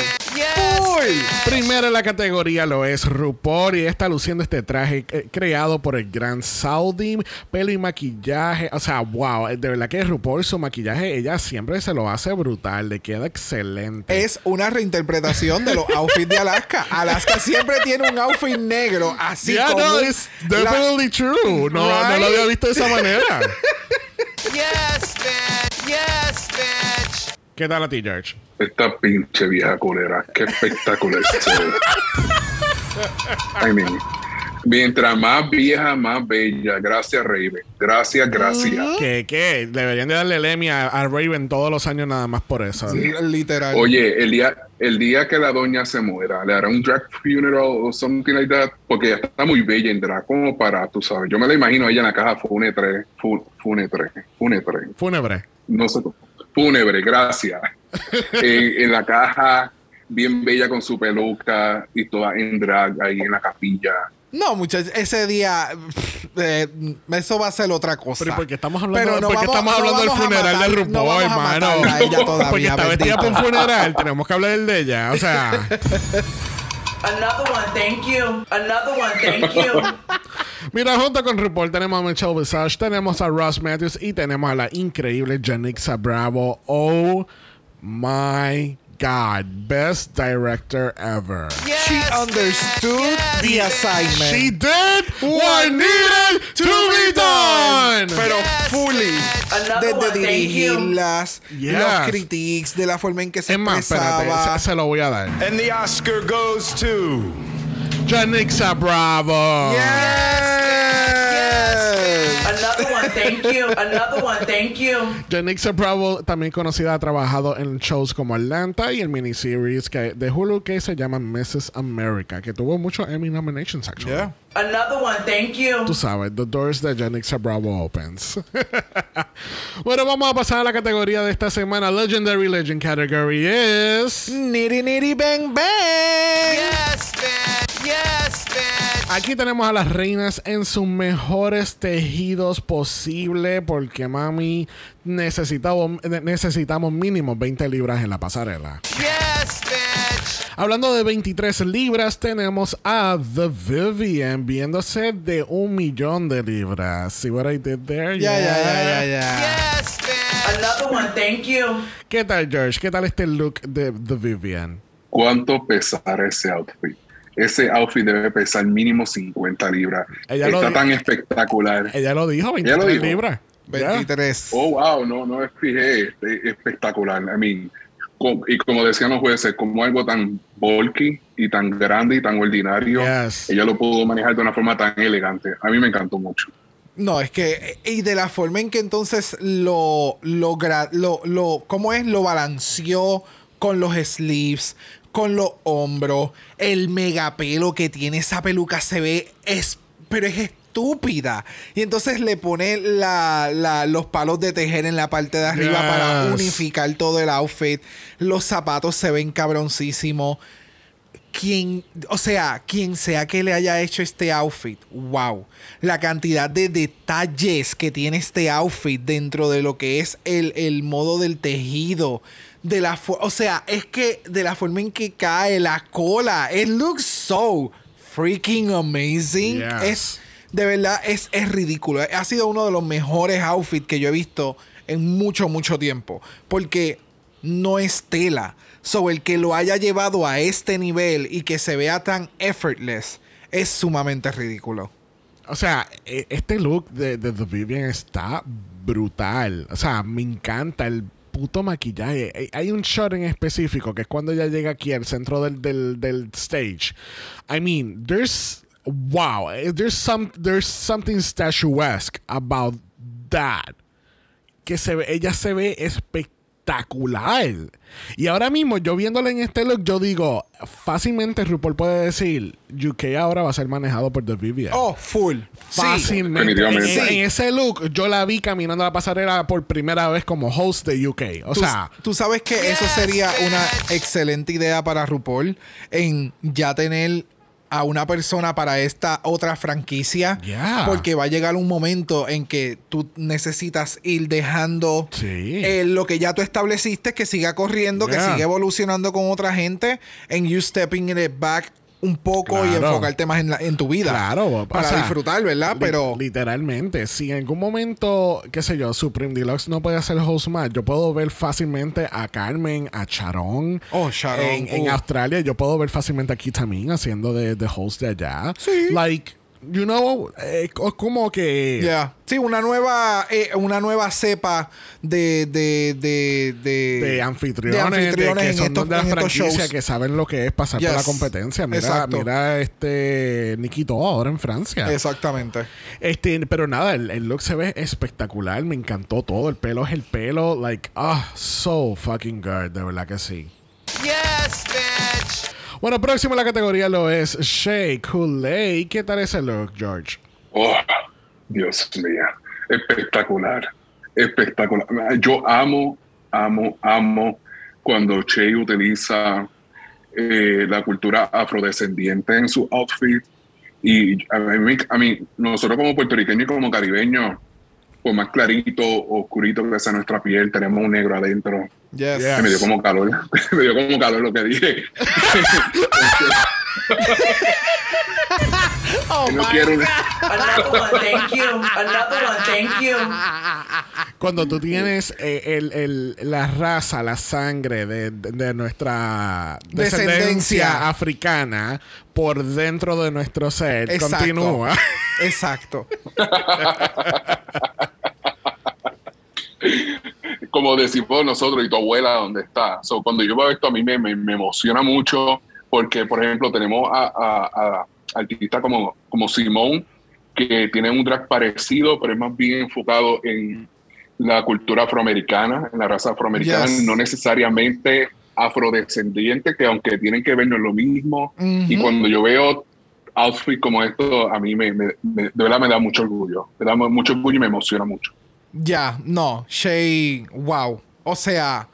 Speaker 2: Full.
Speaker 1: Primero en la categoría lo es RuPaul y está luciendo este traje creado por el gran Saudi, pelo y maquillaje. O sea, wow, de verdad que RuPaul su maquillaje, ella siempre se lo hace brutal, le queda excelente.
Speaker 2: Es una reinterpretación de los outfits de Alaska. Alaska siempre tiene un outfit negro así
Speaker 1: yeah,
Speaker 2: como
Speaker 1: no, it's
Speaker 2: la-
Speaker 1: definitely true. No, no lo había visto de esa manera. <laughs>
Speaker 6: Yes, bitch. Yes, bitch.
Speaker 1: ¿Qué tal a ti, George?
Speaker 5: Esta pinche vieja culera. Qué espectacular. <laughs> I mean, mientras más vieja, más bella. Gracias, Raven. Gracias, gracias.
Speaker 1: ¿Qué, qué? Deberían de darle el Emmy a, a Raven todos los años nada más por eso.
Speaker 2: Literal.
Speaker 5: Oye, el día, el día que la doña se muera, le hará un drag funeral o something like that, porque ella está muy bella en drag, como para, tú sabes. Yo me la imagino a ella en la caja fúnebre, fúnebre, fúnebre,
Speaker 1: Fúnebre.
Speaker 5: no sé, cómo. Fúnebre, gracias. <laughs> en, en la caja, bien bella con su peluca y toda en drag ahí en la capilla.
Speaker 2: No, muchachos, ese día pff, eh, eso va a ser otra cosa.
Speaker 1: Pero porque estamos hablando,
Speaker 2: Pero no
Speaker 1: porque
Speaker 2: vamos-
Speaker 1: estamos
Speaker 2: no
Speaker 1: hablando del
Speaker 2: vamos a
Speaker 1: funeral
Speaker 2: matar-
Speaker 1: de
Speaker 2: no
Speaker 1: RuPaul,
Speaker 2: vamos a
Speaker 1: hermano.
Speaker 2: matarla a ella <laughs> todavía,
Speaker 1: porque está vestida para un funeral, tenemos que hablar de ella. O sea, <laughs>
Speaker 4: Another one, thank you. Another one, thank you. <laughs>
Speaker 1: mira, junto con RuPaul tenemos a Michelle Visage, tenemos a Ross Matthews y tenemos a la increíble Janixa Bravo. Oh my God, best director ever.
Speaker 6: Yes,
Speaker 2: She understood
Speaker 6: Yes,
Speaker 2: the assignment.
Speaker 1: She did what needed to be done.
Speaker 2: Pero
Speaker 6: Yes,
Speaker 2: fully.
Speaker 4: Another
Speaker 2: Desde dirigirlas,
Speaker 1: Yes.
Speaker 2: los critiques, de la forma en que se
Speaker 1: Es más, espérate,
Speaker 2: expresaba.
Speaker 1: se, se lo voy a dar.
Speaker 3: And the Oscar goes to.
Speaker 1: Janixa Bravo.
Speaker 2: Yes.
Speaker 4: Another one, thank you. Another one, thank you.
Speaker 1: Janixa Bravo, también conocida, ha trabajado en shows como Atlanta y el miniseries que, de Hulu que se llama Mrs. America, que tuvo muchos Emmy nominations, actually.
Speaker 2: Yeah.
Speaker 4: Another one, thank you.
Speaker 1: Tú sabes, The Doors de Janixa Bravo Opens. <laughs> bueno, vamos a pasar a la categoría de esta semana. Legendary Legend category is...
Speaker 2: Nitty nitty bang bang.
Speaker 6: Yes, bitch. Yes, bitch.
Speaker 1: Aquí tenemos a las reinas en sus mejores tejidos posible porque mami necesitamos, necesitamos mínimo 20 libras en la pasarela.
Speaker 6: Yes, bitch.
Speaker 1: Hablando de 23 libras, tenemos a The Vivian viéndose de un millón de libras. See what I did there?
Speaker 2: Ya, ya, ya, ya, ya.
Speaker 6: Yes, bitch.
Speaker 4: Another one, thank you.
Speaker 1: ¿Qué tal, George? ¿Qué tal este look de The Vivian?
Speaker 5: ¿Cuánto pesará ese outfit? Ese outfit debe pesar mínimo 50 libras.
Speaker 1: Ella
Speaker 5: Está tan espectacular.
Speaker 1: Ella lo dijo, 23
Speaker 5: Ella lo dijo.
Speaker 1: libras. Ya.
Speaker 2: 23.
Speaker 5: Oh, wow, no, no me fijé. Es espectacular. I mean, y como decían los jueces, como algo tan bulky y tan grande y tan ordinario,
Speaker 1: Yes.
Speaker 5: ella lo pudo manejar de una forma tan elegante. A mí me encantó mucho.
Speaker 2: No, es que, y de la forma en que entonces lo, lo, lo, lo, ¿cómo es? Lo balanceó con los sleeves, con los hombros, el megapelo que tiene esa peluca se ve, es, pero es estúpida. Y entonces le pone la, la- los palos de tejer en la parte de arriba para unificar todo el outfit. Los zapatos se ven cabroncísimos. Quien, o sea, quien sea que le haya hecho este outfit, wow. La cantidad de detalles que tiene este outfit dentro de lo que es el, el modo del tejido. De la o sea, es que de la forma en que cae la cola, it looks so freaking amazing.
Speaker 1: Yes.
Speaker 2: Es, de verdad, es, es ridículo. Ha sido uno de los mejores outfits que yo he visto en mucho, mucho tiempo. Porque no es tela. So, el que lo haya llevado a este nivel y que se vea tan effortless es sumamente ridículo.
Speaker 1: O sea, e- este look de, de The Vivian está brutal. O sea, me encanta el puto maquillaje. Hay- un shot en específico que es cuando ella llega aquí al centro del, del, del stage. I mean, there's wow, eh, there's some there's something statuesque about that. Que se ve, ella se ve espectacular. Y ahora mismo, yo viéndola en este look, yo digo, fácilmente RuPaul puede decir, UK ahora va a ser manejado por The Vivian.
Speaker 2: Oh, full. Sí.
Speaker 1: Fácilmente.
Speaker 5: Definitivamente.
Speaker 1: En,
Speaker 2: Sí.
Speaker 1: en ese look, yo la vi caminando la pasarela por primera vez como host de UK. O
Speaker 2: Tú,
Speaker 1: sea,
Speaker 2: tú sabes que eso
Speaker 6: Yes,
Speaker 2: sería una excelente idea para RuPaul en ya tener a una persona para esta otra franquicia.
Speaker 1: Yeah.
Speaker 2: Porque va a llegar un momento en que tú necesitas ir dejando
Speaker 1: Sí.
Speaker 2: eh, lo que ya tú estableciste, que siga corriendo, que siga evolucionando con otra gente, en you stepping it back un poco y enfocarte más en, la- en tu vida.
Speaker 1: Claro, o
Speaker 2: Para
Speaker 1: sea,
Speaker 2: disfrutar, ¿verdad?
Speaker 1: li-
Speaker 2: Pero.
Speaker 1: literalmente, si en algún momento, qué sé yo, Supreme Deluxe no puede hacer host más, yo puedo ver fácilmente a Carmen, a Charon.
Speaker 2: Oh, Sharon,
Speaker 1: En, en. Australia, yo puedo ver fácilmente a Kitamin haciendo de, de host de allá.
Speaker 2: Sí.
Speaker 1: Like, you know, eh, co- como que.
Speaker 2: Ya. Sí, una nueva, eh, una nueva cepa de, de, de, de,
Speaker 1: de anfitriones, de
Speaker 2: anfitriones
Speaker 1: que
Speaker 2: en
Speaker 1: son
Speaker 2: estos-
Speaker 1: de la
Speaker 2: en estos
Speaker 1: franquicia
Speaker 2: shows.
Speaker 1: que saben lo que es pasar por la competencia. Mira,
Speaker 2: Exacto.
Speaker 1: mira este Nikito ahora en Francia.
Speaker 2: Exactamente.
Speaker 1: Este, pero nada, el, el look se ve espectacular, me encantó todo, el pelo es el pelo, like, ah, so fucking good, de verdad que sí.
Speaker 6: Yes, bitch.
Speaker 1: Bueno, próximo en la categoría lo es Shea Coulee. ¿Qué tal ese look, George?
Speaker 5: Oh, Dios mío. Espectacular. Espectacular. Yo amo, amo, amo cuando Che utiliza eh, la cultura afrodescendiente en su outfit. Y a mí, a mí, nosotros como puertorriqueños y como caribeños, por más clarito, oscurito que sea nuestra piel, tenemos un negro adentro.
Speaker 2: Yes.
Speaker 1: Yeah.
Speaker 5: Me dio como calor. <laughs> Me dio como calor lo que dije. <laughs>
Speaker 2: Oh,
Speaker 5: no
Speaker 2: my
Speaker 5: quiero una-
Speaker 4: Another one, thank you. Another one, thank you.
Speaker 1: Cuando tú tienes eh, el, el- la raza, la sangre de, de- de nuestra
Speaker 2: Descendencia.
Speaker 1: descendencia africana por dentro de nuestro ser,
Speaker 2: Exacto.
Speaker 1: continúa.
Speaker 2: Exacto. <laughs>
Speaker 5: como decimos nosotros y tu abuela dónde está. So, cuando yo veo esto a mí me, me, me emociona mucho porque, por ejemplo, tenemos a, a- a artistas como, como Simón que tienen un drag parecido, pero es más bien enfocado en la cultura afroamericana, en la raza afroamericana,
Speaker 2: Yes.
Speaker 5: no necesariamente afrodescendiente, que aunque tienen que ver no es lo mismo. Y cuando yo veo outfits como esto, a mí me, me- me- de verdad me da mucho orgullo. Me da mucho orgullo y me emociona mucho.
Speaker 2: Ya, no. Shay, wow. O sea,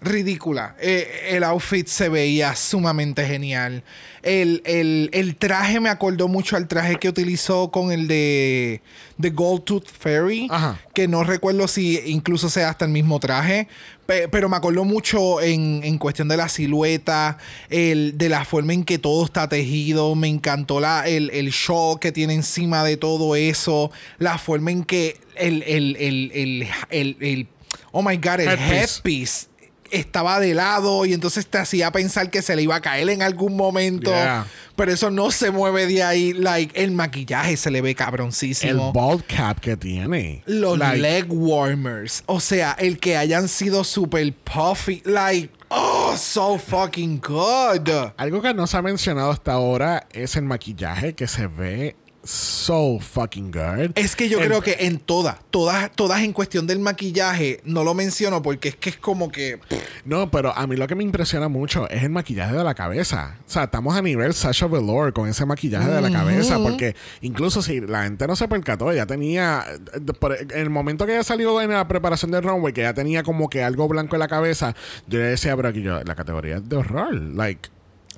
Speaker 2: ridícula. Eh, el outfit se veía sumamente genial. El, el- el traje me acordó mucho al traje que utilizó con el de, de Gold Tooth Fairy.
Speaker 1: Ajá.
Speaker 2: Que no recuerdo si incluso sea hasta el mismo traje. Pe- Pero me acordó mucho en, en cuestión de la silueta, el, de la forma en que todo está tejido. Me encantó la, el, el show que tiene encima de todo eso. La forma en que el, el, el, el, el- el- oh my god, el
Speaker 1: Headpiece.
Speaker 2: headpiece estaba de lado y entonces te hacía pensar que se le iba a caer en algún momento.
Speaker 1: Yeah.
Speaker 2: Pero eso no se mueve de ahí. Like, el maquillaje se le ve
Speaker 1: El
Speaker 2: cabroncísimo.
Speaker 1: bald cap que tiene.
Speaker 2: Los
Speaker 1: Like,
Speaker 2: leg warmers. O sea, el que hayan sido super puffy. Like, oh, so fucking good.
Speaker 1: Algo que no se ha mencionado hasta ahora es el maquillaje que se ve so fucking good.
Speaker 2: Es que yo
Speaker 1: El-
Speaker 2: creo que en todas, todas, todas en cuestión del maquillaje, no lo menciono porque es que es como que.
Speaker 1: No, pero a mí lo que me impresiona mucho es el maquillaje de la cabeza. O sea, estamos a nivel Sasha Velour con ese maquillaje de la cabeza. Porque incluso si la gente no se percató, ella tenía. En el momento que ella salió en la preparación del runway, que ella tenía como que algo blanco en la cabeza, yo le decía, pero aquí yo, la categoría es de horror. Like.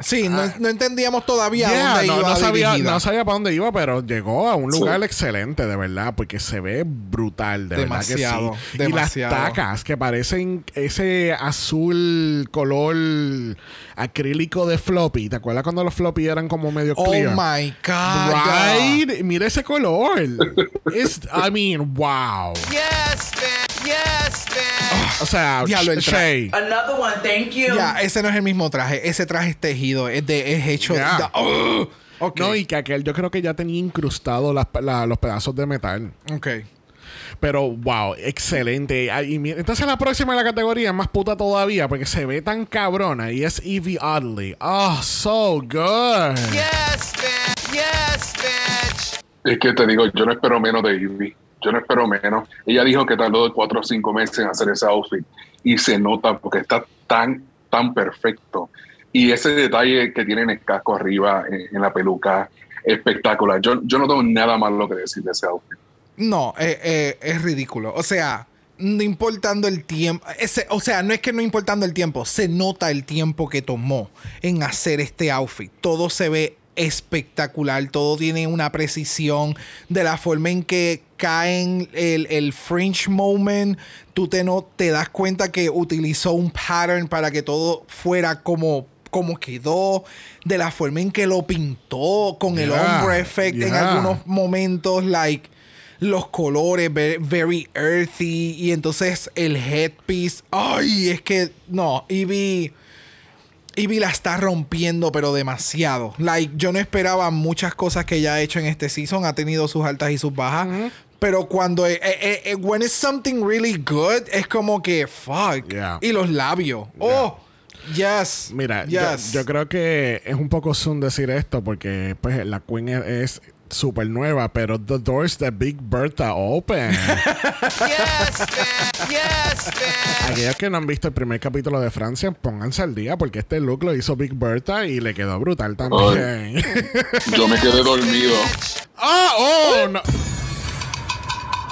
Speaker 2: Sí, no, no entendíamos todavía
Speaker 1: Ah. Yeah,
Speaker 2: dónde
Speaker 1: no,
Speaker 2: iba
Speaker 1: no sabía,
Speaker 2: dirigida.
Speaker 1: no sabía para dónde iba, pero llegó a un
Speaker 5: Sí.
Speaker 1: lugar excelente, de verdad, porque se ve brutal, de
Speaker 2: Demasiado,
Speaker 1: verdad que sí. Y las
Speaker 2: demasiado.
Speaker 1: tacas que parecen ese azul color acrílico de floppy. ¿Te acuerdas cuando los floppy eran como medio
Speaker 2: Oh
Speaker 1: clear?
Speaker 2: my God.
Speaker 1: Right? Mira ese color. <laughs> It's, I mean, wow.
Speaker 6: Yes, bitch.
Speaker 1: O sea,
Speaker 2: Diablo, el tra-
Speaker 1: Shay.
Speaker 4: Another one, thank you.
Speaker 2: Ya, ese no es el mismo traje. Ese traje es tejido. Es, de, es hecho.
Speaker 1: Yeah.
Speaker 2: da- Ugh. Ok.
Speaker 1: No, y que aquel yo creo que ya tenía incrustado las- la- los pedazos de metal.
Speaker 2: Ok.
Speaker 1: Pero, wow, excelente. Y mira, entonces la próxima de la categoría es más puta todavía porque se ve tan cabrona y es Evie Oddly. Oh, so good.
Speaker 6: Yes, bitch. Yes, bitch.
Speaker 5: Es que te digo, yo no espero menos de Ivy. Yo no espero menos. Ella dijo que tardó de cuatro o cinco meses en hacer ese outfit. Y se nota porque está tan, tan perfecto. Y ese detalle que tiene en el casco arriba, en, la peluca, espectacular. Yo, yo no tengo nada malo que decir de ese outfit.
Speaker 2: No, eh, eh, es ridículo. O sea, no importando el tiempo. ese- o sea, no es que no importando el tiempo, se nota el tiempo que tomó en hacer este outfit. Todo se ve espectacular, todo tiene una precisión de la forma en que caen el, el fringe moment. Tú te, no, te das cuenta que utilizó un pattern para que todo fuera como como quedó, de la forma en que lo pintó, con el
Speaker 1: Yeah,
Speaker 2: hombre effect en algunos momentos, like los colores ve- very earthy. Y entonces el headpiece, ay, es que no, Ivy Ivy la está rompiendo pero demasiado. Like yo no esperaba muchas cosas que ella ha hecho en este season, ha tenido sus altas y sus bajas. Pero cuando eh, eh, eh, when it's something really good, es como que fuck.
Speaker 1: Yeah.
Speaker 2: Y los labios. Oh, yes.
Speaker 1: Mira, yo,
Speaker 2: yes.
Speaker 1: yo creo que es un poco soon decir esto porque pues la Queen es, es súper nueva, pero the doors de Big Bertha open. <laughs>
Speaker 6: Yes, bitch. Yes, bitch.
Speaker 1: Aquellos que no han visto el primer capítulo de Francia, pónganse al día porque este look lo hizo Big Bertha y le quedó brutal también.
Speaker 5: Yo me quedé dormido. <laughs>
Speaker 1: ¡Ah! ¡Oh! no.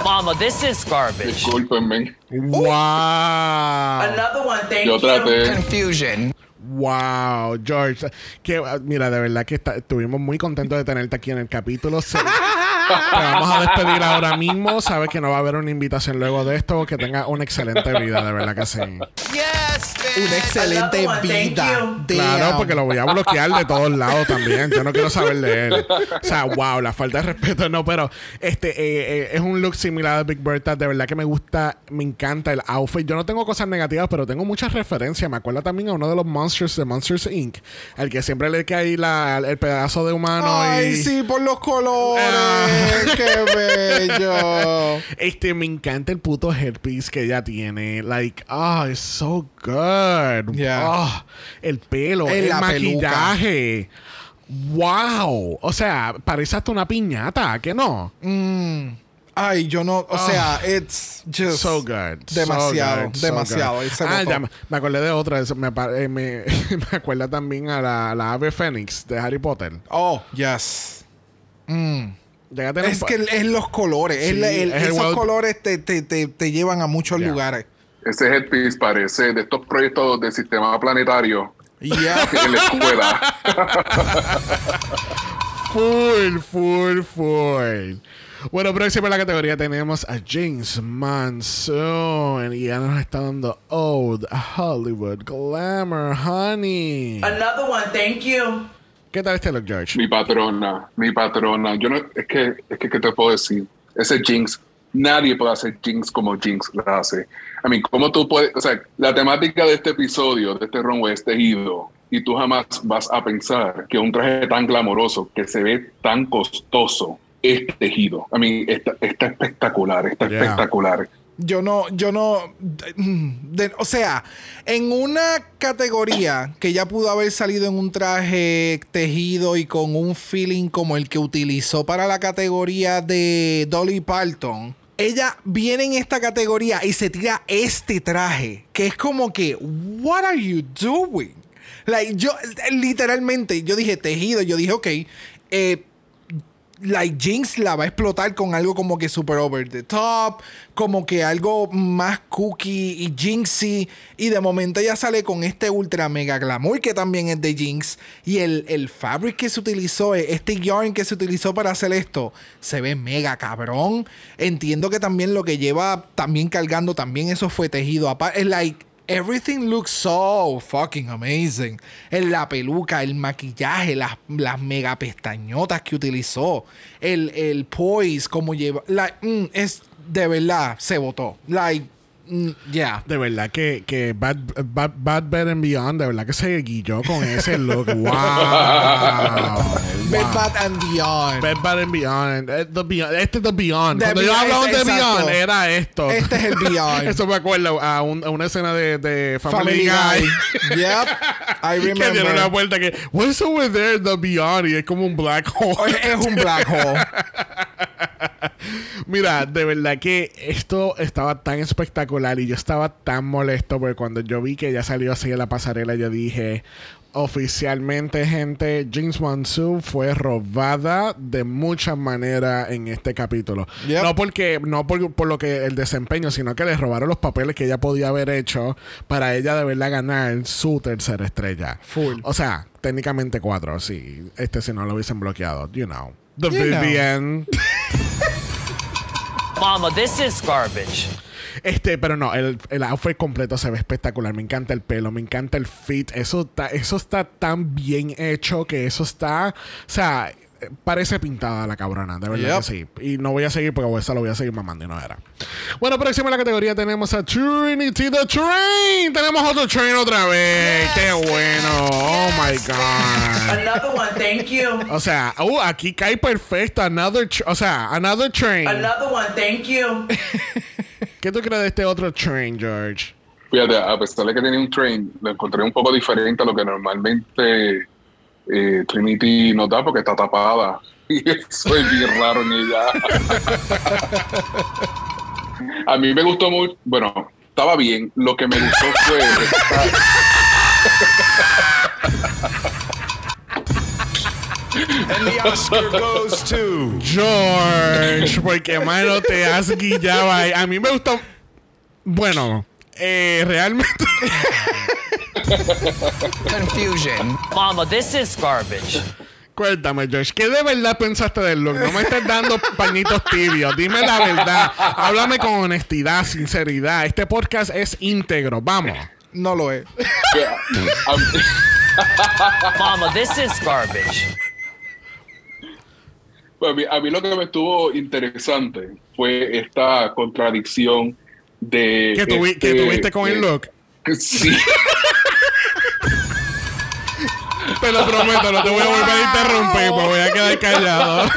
Speaker 7: Mama, this is garbage.
Speaker 5: Discúlpenme.
Speaker 1: ¡Wow!
Speaker 4: Another one, thank
Speaker 5: Yo
Speaker 4: you.
Speaker 5: traté.
Speaker 6: Confusion.
Speaker 1: Wow, George. Que, uh, mira, de verdad que está- estuvimos muy contentos de tenerte aquí en el capítulo. Se- <laughs> Te vamos a despedir ahora <laughs> mismo. Sabes que no va a haber una invitación luego de esto. Que tenga una excelente vida, de verdad que sí.
Speaker 6: Yes,
Speaker 2: una excelente vida.
Speaker 1: Claro, porque lo voy a bloquear de todos <laughs> lados también. Yo no quiero saber de él. O sea, wow, la falta de respeto. No, pero este eh, eh, es un look similar a Big Bertha. De verdad que me gusta, me encanta el outfit. Yo no tengo cosas negativas, pero tengo muchas referencias. Me acuerda también a uno de los Monsters de Monsters Inc. Al que siempre le cae la, el pedazo de humano.
Speaker 2: Ay,
Speaker 1: y,
Speaker 2: sí, por los colores. <laughs> Qué bello.
Speaker 1: Este, me encanta el puto headpiece que ella tiene. Like, ah, it's so good.
Speaker 2: Yeah.
Speaker 1: Ah, el pelo, el
Speaker 2: la
Speaker 1: maquillaje. Wow. O sea, parece hasta una piñata, ¿que no?
Speaker 2: Ay, yo no, o sea, it's just
Speaker 1: So good. so
Speaker 2: demasiado,
Speaker 1: good, so
Speaker 2: demasiado.
Speaker 1: Ah, ya, me- me acordé de otra. Me, eh, me, <laughs> me acuerda también a la, la ave fénix de Harry Potter.
Speaker 2: Oh, yes.
Speaker 1: Tener
Speaker 2: Es que es los colores. es la- el-
Speaker 1: es
Speaker 2: esos
Speaker 1: wild-
Speaker 2: colores te, te, te, te llevan a muchos
Speaker 1: Yeah.
Speaker 2: lugares.
Speaker 5: Ese headpiece parece de estos proyectos del sistema planetario
Speaker 2: Yeah. <laughs>
Speaker 5: en la escuela. <laughs>
Speaker 1: Full, full, full. Bueno, próxima en la categoría tenemos a James Manson. Y ya nos está dando Old Hollywood Glamour, honey.
Speaker 4: Another one, thank you.
Speaker 1: ¿Qué tal este look, George?
Speaker 5: mi patrona, mi patrona. Yo no, es que, es que, ¿qué te puedo decir? Ese Jinx, nadie puede hacer Jinx como Jinx la hace. I mean, ¿cómo tú puedes, o sea, la temática de este episodio, de este runway es tejido, y tú jamás vas a pensar que un traje tan glamoroso, que se ve tan costoso, es tejido. I mean, está, está espectacular, está
Speaker 1: Yeah.
Speaker 5: espectacular.
Speaker 2: Yo no, yo no. o sea, en una categoría que ya pudo haber salido en un traje tejido y con un feeling como el que utilizó para la categoría de Dolly Parton. Ella viene en esta categoría y se tira este traje, que es como que, what are you doing? Like, yo, literalmente, yo dije tejido, yo dije, ok, eh, like Jinx la va a explotar con algo como que super over the top, como que algo más cookie y Jinxy. Y de momento ella sale con este ultra mega glamour que también es de Jinx. Y el, el fabric que se utilizó, eh, este yarn que se utilizó para hacer esto, se ve mega cabrón. Entiendo que también lo que lleva también cargando, también eso fue tejido. Es like. Everything looks so fucking amazing. En la peluca, el maquillaje, las, las mega pestañotas que utilizó, el, el poise, como lleva. Like, mm, es de verdad, se votó. Like, yeah.
Speaker 1: De verdad que, que Bad, Bad, Bad, Bad and Beyond, de verdad que se guilló con ese look. <laughs> ¡Wow!
Speaker 2: Bed Bath and Beyond.
Speaker 1: Bad, Bad and Beyond. Eh, the Beyond. Este es The Beyond.
Speaker 2: The
Speaker 1: Cuando yo
Speaker 2: Beyond,
Speaker 1: hablaba de. Beyond, era esto.
Speaker 2: Este es el Beyond. <laughs>
Speaker 1: Eso me acuerdo a, un- a una escena de, de Family,
Speaker 2: Family
Speaker 1: Guy.
Speaker 2: Guy. yep. <laughs> I
Speaker 1: que dieron una
Speaker 2: remember.
Speaker 1: vuelta que, what's over there, The Beyond? Y es como un black hole.
Speaker 2: Es un black hole. <laughs>
Speaker 1: Mira, de verdad que esto estaba tan espectacular y yo estaba tan molesto porque cuando yo vi que ya salió así en la pasarela, yo dije, oficialmente, gente, Jinx Monsoon fue robada de muchas maneras en este capítulo.
Speaker 2: Yep.
Speaker 1: No porque, no por, por lo que el desempeño, sino que le robaron los papeles que ella podía haber hecho para ella de verdad ganar su tercera estrella.
Speaker 2: Full.
Speaker 1: O sea, técnicamente cuatro, sí. Este si no lo hubiesen bloqueado, you know. The
Speaker 2: You.
Speaker 1: Vivian. <laughs>
Speaker 7: Mama, this is garbage.
Speaker 1: Este, pero no, el, el outfit completo se ve espectacular. Me encanta el pelo, me encanta el fit. Eso está, eso está tan bien hecho que eso está. O sea, parece pintada la cabrona, de verdad
Speaker 2: Yep.
Speaker 1: que sí. Y no voy a seguir porque esa lo voy a seguir mamando y no era. Bueno, próximo en la categoría tenemos a Trinity the Train. Tenemos otro train otra vez. Qué bueno. Oh my God.
Speaker 4: Another one, thank you.
Speaker 1: O sea, uh, aquí cae perfecto. Another, o sea, another train.
Speaker 4: Another one, thank you. <laughs>
Speaker 1: ¿Qué tú crees de este otro train, George?
Speaker 5: Fíjate, a pesar de que tenía un train, lo encontré un poco diferente a lo que normalmente eh, Trinity nos da porque está tapada. <laughs> Y eso es bien raro en ella. <laughs> a mí me gustó mucho, bueno, estaba bien. Lo que me gustó fue... <laughs>
Speaker 3: And the Oscar goes to.
Speaker 1: George, porque mano te has guillado ahí. A mí me gustó. Bueno, eh, realmente. <laughs>
Speaker 6: Confusion.
Speaker 7: Mama, this is garbage.
Speaker 1: Cuéntame, George, ¿qué de verdad pensaste del look? No me estés dando pañitos tibios. Dime la verdad. Háblame con honestidad, sinceridad. Este podcast es íntegro. Vamos.
Speaker 2: No lo es.
Speaker 5: a mí- <laughs>
Speaker 7: Mama, this is garbage.
Speaker 5: a mí, a mí lo que me estuvo interesante fue esta contradicción de...
Speaker 1: ¿Qué, tuvi-
Speaker 5: este,
Speaker 1: qué tuviste con el look? <laughs>
Speaker 5: Sí.
Speaker 1: Te lo prometo, no te voy a volver a interrumpir, me voy a quedar callado.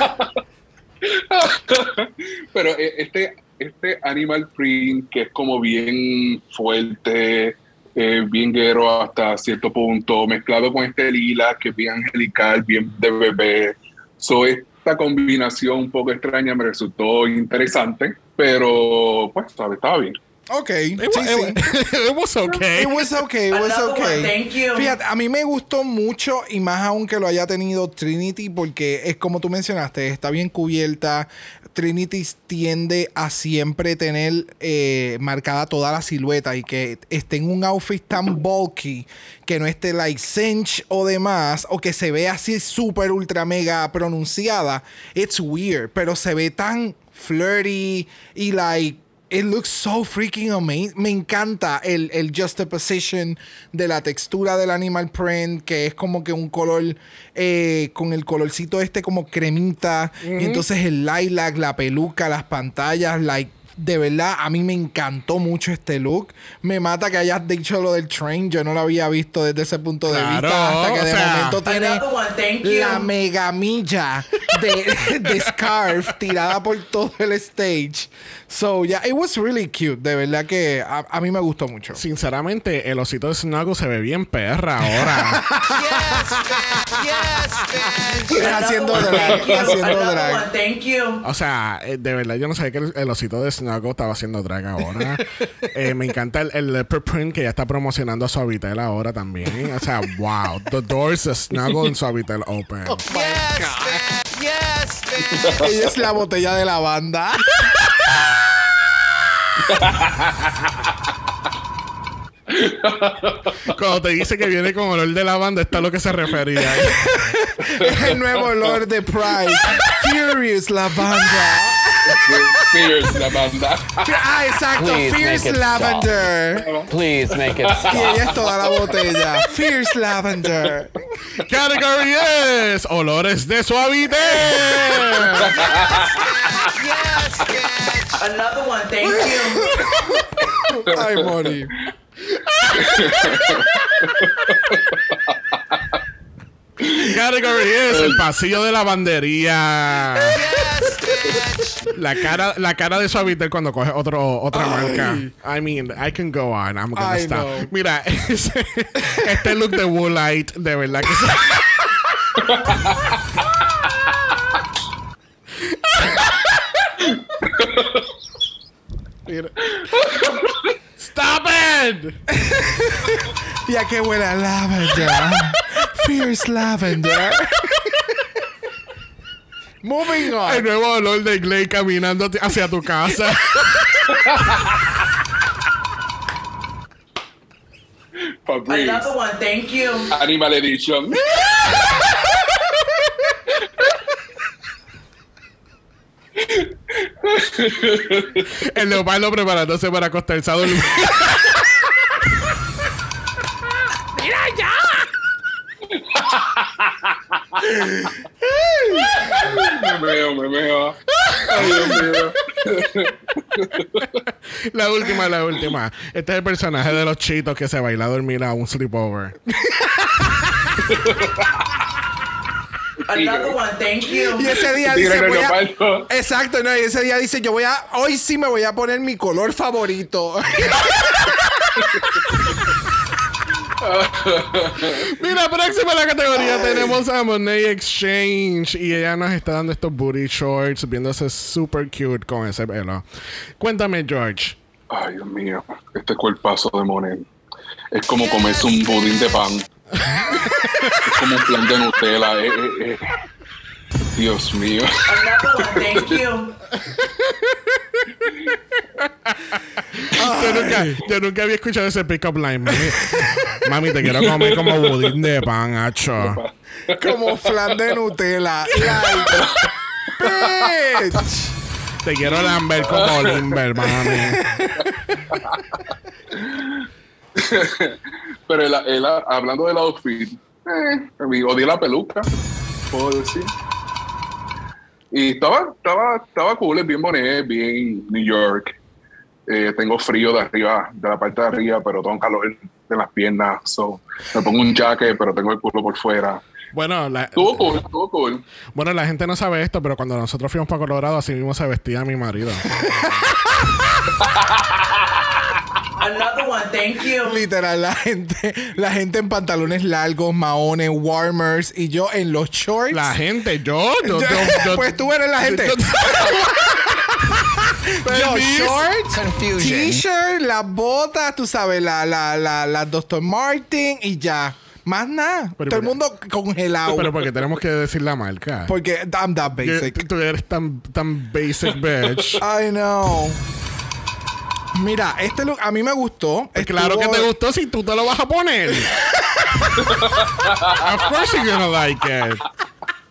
Speaker 1: <laughs>
Speaker 5: Pero eh, este, este animal print que es como bien fuerte, eh, bien guero hasta cierto punto, mezclado con este lila que es bien angelical, bien de bebé. So, esta combinación un poco extraña me resultó interesante, pero pues, ¿sabes? estaba bien.
Speaker 2: Ok.
Speaker 1: It,
Speaker 2: sí,
Speaker 1: wa-
Speaker 2: sí. <laughs>
Speaker 1: it- was okay.
Speaker 2: It was okay, it was okay.
Speaker 4: thank you.
Speaker 2: Fíjate, a mí me gustó mucho y más aún que lo haya tenido Trinity porque es como tú mencionaste, está bien cubierta. Trinity tiende a siempre tener eh, marcada toda la silueta y que esté en un outfit tan bulky que no esté like cinch o demás o que se ve así súper ultra mega pronunciada. It's weird, pero se ve tan flirty y like It looks so freaking amazing. Me encanta el, el juxtaposition de la textura del animal print, que es como que un color eh, con el colorcito este como cremita. Y entonces el lilac, la peluca, las pantallas, like. De verdad, a mí me encantó mucho este look. Me mata que hayas dicho lo del train. Yo no lo había visto desde ese punto de
Speaker 1: Claro,
Speaker 2: vista. Hasta que de
Speaker 1: sea-
Speaker 2: momento tiene la megamilla de, <laughs> de scarf tirada por todo el stage. So, yeah, it was really cute. De verdad que a, a mí me gustó mucho.
Speaker 1: Sinceramente, el osito de Snuggle se ve bien perra ahora. <laughs>
Speaker 6: Yes, bitch. Yes.
Speaker 2: Es haciendo drag, haciendo drag.
Speaker 4: thank you.
Speaker 1: O sea, eh, de verdad, yo no sabía que el, el osito de Snuggle estaba haciendo drag ahora. <laughs> Eh, me encanta el, el leopard print que ya está promocionando a Suavitel ahora también. O sea, wow. The doors de Snuggle en Suavitel open.
Speaker 6: Yes, bitch. Yes, bitch. <laughs>
Speaker 2: Ella es la botella de la banda. <laughs>
Speaker 1: Cuando te dice que viene con olor de lavanda, está a lo que se refería.
Speaker 2: Es el nuevo olor de Pride. Furious Lavanda.
Speaker 5: Fierce, la banda.
Speaker 2: Ah, exacto.
Speaker 7: Please
Speaker 2: Fierce Lavender.
Speaker 7: Please make it
Speaker 2: Y
Speaker 7: stop.
Speaker 2: ella es toda la botella. Fierce Lavender.
Speaker 1: Category es olores de Suavitel.
Speaker 6: Yes, bitch.
Speaker 4: Another one, thank you. <laughs>
Speaker 2: Ay, Mori. <laughs>
Speaker 1: Category es el pasillo de lavandería.
Speaker 6: Yes.
Speaker 1: La cara, la cara de Suavitel cuando coge otro, otra marca. I mean, I can go on. I'm gonna
Speaker 2: I
Speaker 1: stop.
Speaker 2: know.
Speaker 1: Mira, <laughs> ese- este look de Woolite, de verdad que se... <laughs> Mira. Stop it! <laughs>
Speaker 2: Ya que huele a lavender. Fierce Lavender. Moving on.
Speaker 1: El
Speaker 2: on.
Speaker 1: nuevo olor de Glade caminando hacia tu casa.
Speaker 5: Fabrice.
Speaker 4: Another one, thank you.
Speaker 5: Animal Edition. <laughs>
Speaker 1: El leopardo preparándose para acostarse a dormir.
Speaker 5: Me veo, me veo. Ay, Dios mío.
Speaker 1: La última, la última. Este es el personaje de los chitos que se baila a dormir a un sleepover.
Speaker 4: Another one, thank you.
Speaker 2: Y ese día dice, voy a... Exacto, no, y ese día dice, yo voy a... Hoy sí me voy a poner mi color favorito. <laughs>
Speaker 1: Mira, próxima en la categoría tenemos a Monet Exchange. Y ella nos está dando estos booty shorts, viéndose super cute con ese pelo. Cuéntame, George.
Speaker 5: Ay, Dios mío. Este cuerpazo de Monet. Es como comerse un budín de pan. Es como un plan de Nutella. eh, eh, eh. Dios mío.
Speaker 4: Another one, thank you.
Speaker 1: Yo nunca, yo nunca había escuchado ese pick-up line, mami. Mami, te quiero comer como budín de pan, hacho.
Speaker 2: Como flan de Nutella. Like, bitch.
Speaker 1: Te quiero lamber como Limber, mami. <laughs>
Speaker 5: Pero él, él, hablando del outfit, eh, odié la peluca, puedo decir. Y estaba, estaba, estaba cool, es bien Monet, bien New York. Eh, tengo frío de arriba, de la parte de arriba, pero tengo calor en las piernas. So, me pongo un jacket, pero tengo el culo por fuera.
Speaker 1: Bueno la,
Speaker 5: Estuvo cool, estuvo cool.
Speaker 1: bueno, la gente no sabe esto, pero cuando nosotros fuimos para Colorado, así mismo se vestía mi marido. <laughs>
Speaker 4: Another one, thank you.
Speaker 2: Literal, la gente, la gente en pantalones largos, maones, warmers y yo en los shorts.
Speaker 1: La gente, yo, yo, <laughs> yo, yo-
Speaker 2: pues tú eres la gente.
Speaker 1: yo- <laughs>
Speaker 2: shorts, t-shirt, las botas, tú sabes, la, la, la, la Dr. Martin y ya. Más nada.
Speaker 1: Pero
Speaker 2: Todo el
Speaker 1: porque-
Speaker 2: mundo congelado.
Speaker 1: Pero porque tenemos que decir la marca.
Speaker 2: porque I'm that
Speaker 1: Que
Speaker 2: basic.
Speaker 1: Tú eres tan, tan basic, bitch.
Speaker 2: I know. Mira, este look a mí me gustó.
Speaker 1: Pues claro que
Speaker 2: Estuvo-
Speaker 1: te gustó si tú te lo vas a poner. <laughs> of course you're gonna like it.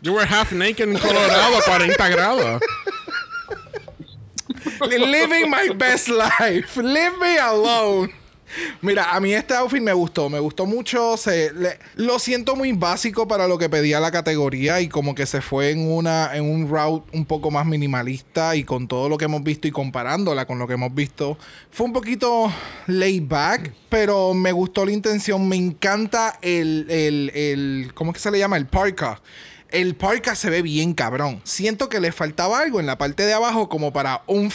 Speaker 1: You were half naked en Colorado a 40 grados.
Speaker 2: Living my best life. Leave me alone. Mira, a mí este outfit me gustó, me gustó mucho. Se, lo siento muy básico para lo que pedía la categoría y como que se fue en una en un route un poco más minimalista y con todo lo que hemos visto y comparándola con lo que hemos visto fue un poquito laid back, pero me gustó la intención. Me encanta el el, el ¿cómo es que se le llama? El parka. el parka se ve bien cabrón. Siento que le faltaba algo en la parte de abajo como para un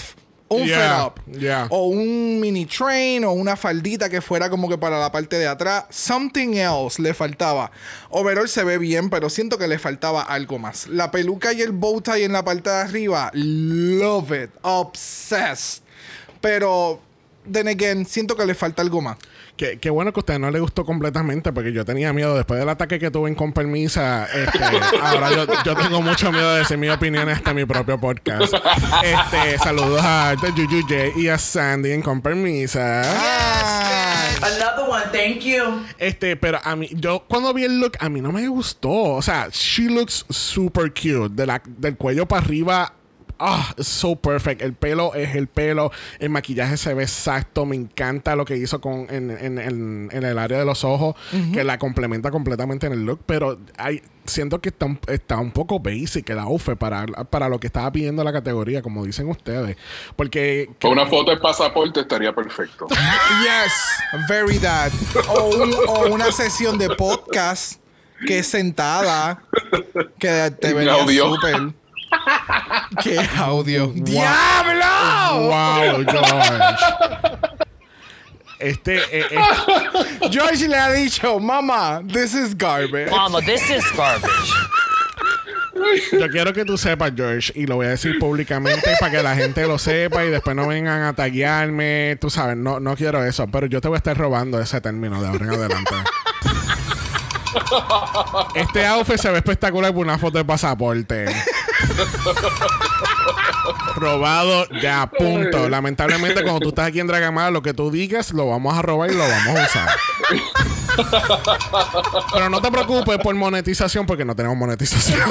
Speaker 2: un
Speaker 1: Yeah,
Speaker 2: fed up
Speaker 1: yeah.
Speaker 2: o un mini train o una faldita que fuera como que para la parte de atrás. Something else le faltaba. Overall se ve bien, pero siento que le faltaba algo más. La peluca y el bow tie en la parte de arriba, love it, obsessed. Pero, then again, siento que le falta algo más.
Speaker 1: Qué, qué bueno que a usted no le gustó completamente porque yo tenía miedo después del ataque que tuve en Con Permisa. Este, <laughs> ahora yo, yo tengo mucho miedo de decir mi opinión hasta mi propio podcast. Este, saludos a Juju J y a Sandy en Con Permisa.
Speaker 4: Another one, thank you.
Speaker 1: Este, pero a mí, yo cuando vi el look, a mí no me gustó. O sea, she looks super cute. De la, del cuello para arriba. Ah, so perfect. El pelo es el pelo. El maquillaje se ve exacto. Me encanta lo que hizo con, en, en- en- en el área de los ojos. Que la complementa completamente en el look. Pero hay, siento que está un, está un poco basic el outfit para, para lo que estaba pidiendo la categoría, como dicen ustedes. Porque
Speaker 5: Con una foto de pasaporte estaría perfecto. <laughs>
Speaker 2: Yes, very that. O, un- o una sesión de podcast que es sentada, que te
Speaker 5: audio.
Speaker 2: súper. ¿Qué audio? ¡Diablo!
Speaker 1: Wow, George. Este, eh, eh,
Speaker 2: George le ha dicho, mamá, this is garbage.
Speaker 7: Mama, this is garbage.
Speaker 1: Yo quiero que tú sepas, George, y lo voy a decir públicamente para que la gente lo sepa y después no vengan a taguearme. Tú sabes, no, no quiero eso, pero yo te voy a estar robando ese término de ahora en adelante. Este outfit se ve espectacular por una foto de pasaporte. Robado ya, punto. Lamentablemente, cuando tú estás aquí en Dragamala, lo que tú digas lo vamos a robar y lo vamos a usar. Pero no te preocupes por monetización porque no tenemos monetización. <laughs>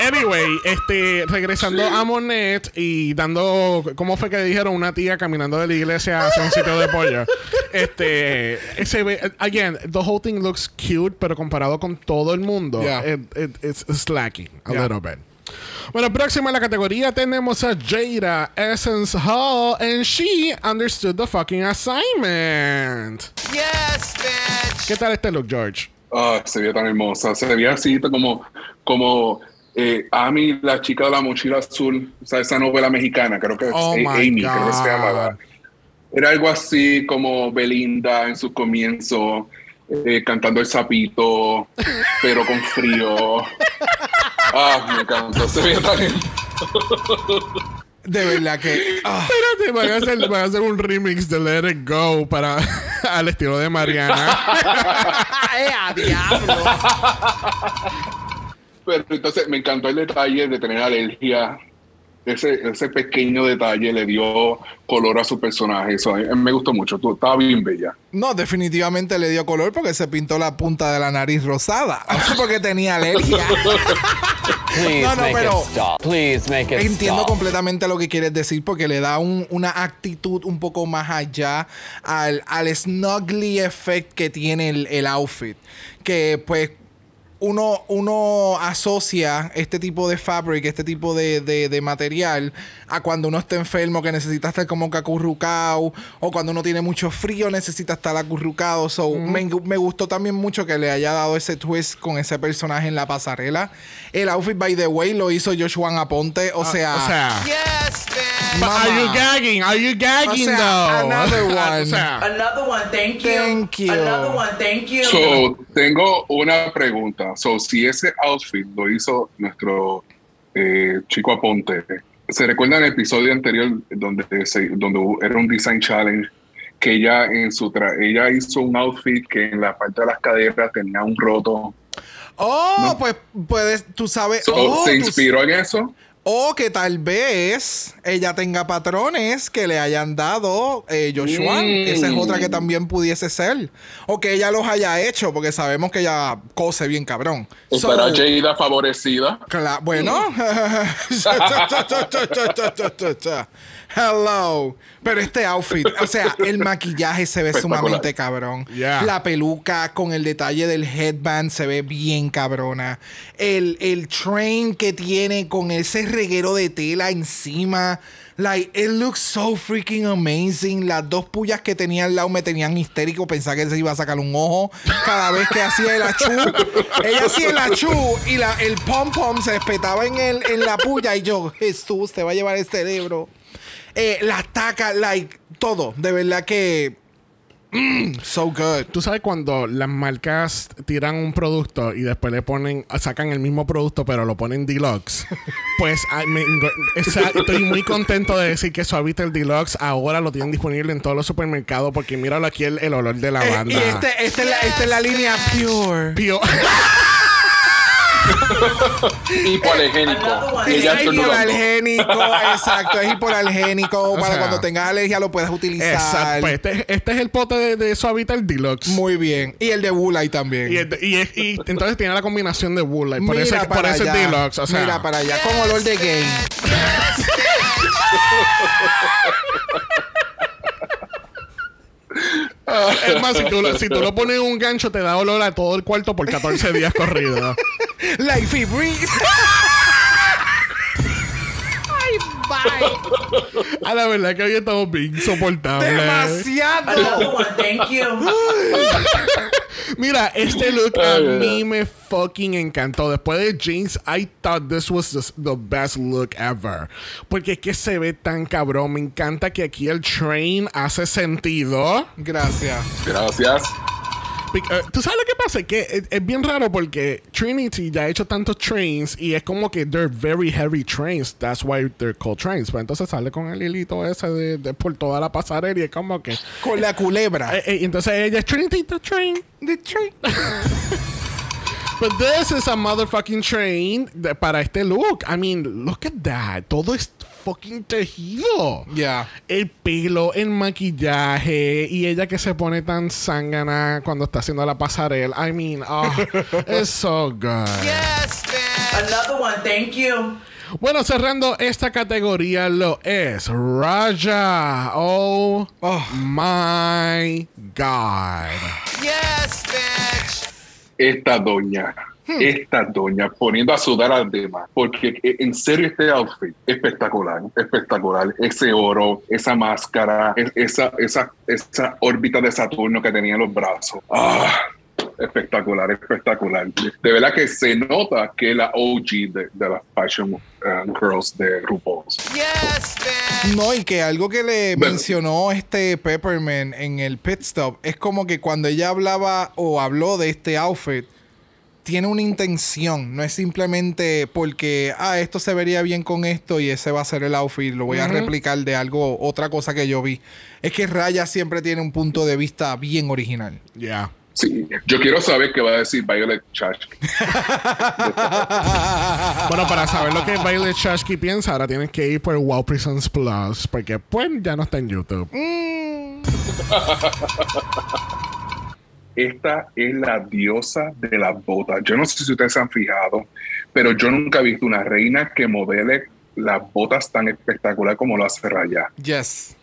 Speaker 1: Anyway, este, regresando a Monet y dando, ¿cómo fue que dijeron? Una tía caminando de la iglesia hacia un sitio de pollo. Este, ve- again, the whole thing looks cute, pero comparado con todo el mundo,
Speaker 2: Yeah.
Speaker 1: it- it- it's slacking a
Speaker 2: Yeah.
Speaker 1: little bit. Bueno, próxima en la categoría tenemos a Jada Essence Hall, and she understood the fucking assignment.
Speaker 6: Yes, bitch.
Speaker 1: ¿Qué tal este look, George?
Speaker 5: Ah, se veía tan hermosa. Se veía así como, como eh, Amy, la chica de la mochila azul. O sea, esa novela mexicana, creo que es
Speaker 1: Oh my
Speaker 5: Amy, creo que se
Speaker 1: God.
Speaker 5: llamaba. Era algo así como Belinda en su comienzo, eh, cantando el sapito, pero con frío. <laughs> Ah, me encantó. Se veía tan
Speaker 2: De verdad que. ah,
Speaker 1: Espérate, van a, hacer, van a hacer un remix de Let It Go para al estilo de Mariana. <laughs>
Speaker 2: ¡Eh, a diablo!
Speaker 5: Pero entonces me encantó el detalle de tener alergia. Ese, ese pequeño detalle le dio color a su personaje. Eso me gustó mucho. Tú, estaba bien bella.
Speaker 2: No, definitivamente le dio color porque se pintó la punta de la nariz rosada. <laughs> Así porque tenía alergia. <laughs>
Speaker 7: Please
Speaker 2: No, no,
Speaker 7: make
Speaker 2: pero-
Speaker 7: it stop. Please make it
Speaker 2: Entiendo
Speaker 7: stop.
Speaker 2: completamente lo que quieres decir porque le da un- una actitud un poco más allá al, al snuggly effect que tiene el, el outfit. Que pues uno, uno asocia este tipo de fabric, este tipo de, de- de material a cuando uno está enfermo que necesita estar como que acurrucado o cuando uno tiene mucho frío necesita estar acurrucado. So, me, me gustó también mucho que le haya dado ese twist con ese personaje en la pasarela. El outfit, by the way, lo hizo Joshua Aponte. O sea,
Speaker 1: o sea,
Speaker 6: Yes, bitch.
Speaker 1: but are you
Speaker 2: Mama.
Speaker 1: gagging? Are you gagging
Speaker 2: O sea,
Speaker 1: though?
Speaker 2: another <laughs> one.
Speaker 1: o sea,
Speaker 4: Another one, thank you.
Speaker 2: Thank you.
Speaker 4: Another one, thank you.
Speaker 5: So, tengo una pregunta. So, si ese outfit lo hizo nuestro eh, chico Aponte, ¿se recuerda en el episodio anterior donde, se- donde era un design challenge? Que ella en su tra ella hizo un outfit que en la parte de las caderas tenía un roto.
Speaker 2: oh, pues puedes, tú sabes.
Speaker 5: So,
Speaker 2: oh,
Speaker 5: ¿Se
Speaker 2: tú-
Speaker 5: inspiró en eso?
Speaker 2: O que tal vez ella tenga patrones que le hayan dado eh, Joshua.
Speaker 5: Mm.
Speaker 2: Esa es otra que también pudiese ser. O que ella los haya hecho, porque sabemos que ella cose bien cabrón.
Speaker 5: ¿Estará
Speaker 2: So,
Speaker 5: Jada favorecida?
Speaker 2: bueno. Hello. Pero este outfit, o sea, <laughs> el maquillaje se ve sumamente cabrón.
Speaker 1: Yeah.
Speaker 2: La peluca con el detalle del headband se ve bien cabrona. El, el train que tiene con ese reguero de tela encima. Like, it looks so freaking amazing. Las dos pullas que tenía al lado me tenían histérico. Pensaba que se iba a sacar un ojo. Cada vez que hacía el achú. ella hacía el achú y la, el pom pom se espetaba en, el, en la puya. Y yo, Jesús, te va a llevar el cerebro. Eh, las tacas, like, todo. De verdad que. mm, so good.
Speaker 1: Tú sabes cuando las marcas tiran un producto y después le ponen, sacan el mismo producto pero lo ponen deluxe. <laughs> pues ay, me engo- esa- estoy muy contento de decir que Suavitel Deluxe ahora lo tienen disponible en todos los supermercados porque míralo aquí el, el olor de
Speaker 2: Eh,
Speaker 1: lavanda.
Speaker 2: y este, esta, es la, esta es la línea pure.
Speaker 1: Pío. <laughs> <laughs>
Speaker 5: Hipoalergénico.
Speaker 2: Es hipoalergénico, <laughs> exacto, es hipoalergénico. para
Speaker 1: sea,
Speaker 2: cuando tengas alergia lo puedes utilizar.
Speaker 1: Exacto. Pues este, este es el pote de, de Suavitel Deluxe.
Speaker 2: Muy bien. Y el de Bulay también.
Speaker 1: y, el de- y es- y entonces tiene la combinación de Wool. Por
Speaker 2: Mira
Speaker 1: eso, por
Speaker 2: para
Speaker 1: eso es
Speaker 2: allá.
Speaker 1: Deluxe. O sea,
Speaker 2: Mira para allá, con olor de gay. <laughs>
Speaker 1: es más, si tú, lo- si tú lo pones en un gancho, te da olor a todo el cuarto por 14 días corridos. <laughs>
Speaker 2: Life y breeze.
Speaker 1: A la verdad que hoy estamos bien insoportables.
Speaker 2: Demasiado.
Speaker 4: Thank you. <laughs>
Speaker 1: Mira, este <laughs> look a mí me fucking encantó. Después de jeans, I thought this was the, the best look ever. Porque es que se ve tan cabrón. Me encanta que aquí el train hace sentido.
Speaker 2: Gracias.
Speaker 5: Gracias.
Speaker 1: Eh, ¿Tú sabes lo que pasa? Es que es, es bien raro porque Trinity ya ha hecho tantos trains y es como que they're very heavy trains. That's why they're called trains. Pero entonces sale con el hilito ese de, de por toda la pasarela y es como que...
Speaker 2: Con la culebra.
Speaker 1: eh, eh, entonces ella es Trinity the Train.
Speaker 2: The train. <laughs>
Speaker 1: But this is a motherfucking train de- para este look. I mean, look at that. Todo es fucking tejido.
Speaker 2: Yeah.
Speaker 1: El pelo, el maquillaje y ella que se pone tan zángana cuando está haciendo la pasarela. I mean, oh, <laughs> it's so good.
Speaker 6: Yes, bitch.
Speaker 4: Another one, thank you.
Speaker 1: Bueno, cerrando esta categoría lo es Raja. Oh,
Speaker 2: Oh.
Speaker 1: my God.
Speaker 6: Yes, bitch.
Speaker 5: Esta doña, esta doña poniendo a sudar al demás. Porque eh, en serio este outfit, espectacular, espectacular. Ese oro, esa máscara, es- esa, esa, esa órbita de Saturno que tenía en los brazos. Ah, espectacular, espectacular. De verdad que se nota que es la OG de, de las Fashion uh, Girls de RuPaul's.
Speaker 6: Yes.
Speaker 2: No, y que algo que le
Speaker 5: Bueno.
Speaker 2: mencionó este Pepperman en el pit stop es como que cuando ella hablaba o habló de este outfit, tiene una intención, no es simplemente porque, ah, esto se vería bien con esto y ese va a ser el outfit, lo voy a replicar de algo, otra cosa que yo vi. Es que Raya siempre tiene un punto de vista bien original.
Speaker 1: Yeah.
Speaker 5: Sí, yo quiero saber qué va a decir Violet Chachki.
Speaker 1: Bueno, para saber lo que Violet Chachki piensa, ahora tienes que ir por Wow Prisons Plus, porque pues ya no está en YouTube.
Speaker 5: Esta es la diosa de las botas. Yo no sé si ustedes se han fijado, pero yo nunca he visto una reina que modele las botas tan espectacular como lo hace Raya.
Speaker 2: Yes.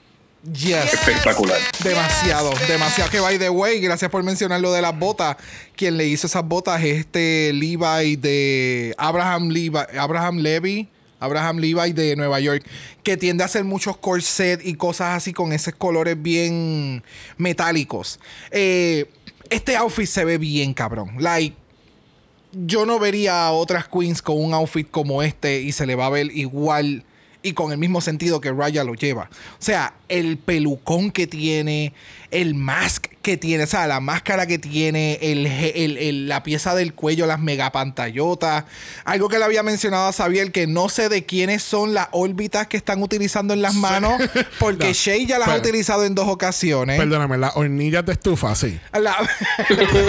Speaker 2: Yes.
Speaker 5: Espectacular.
Speaker 2: Demasiado, demasiado. Que by the way, gracias por mencionar lo de las botas. Quien le hizo esas botas es este Levi de Abraham Levi, Abraham Levy. Abraham Levi de Nueva York, que tiende a hacer muchos corset y cosas así con esos colores bien metálicos. Eh, este outfit se ve bien, cabrón. Like, yo no vería a otras queens con un outfit como este y se le va a ver igual y con el mismo sentido que Raya lo lleva. O sea, el pelucón que tiene, el mask que tiene, o sea, la máscara que tiene, el, el- el- la pieza del cuello, las megapantallotas. Algo que le había mencionado a Xavier, que no sé de quiénes son las órbitas que están utilizando en las manos, <laughs> porque
Speaker 1: No,
Speaker 2: Shay ya las ha utilizado en dos ocasiones.
Speaker 1: Perdóname, las hornillas de estufa, sí.
Speaker 2: La- <laughs>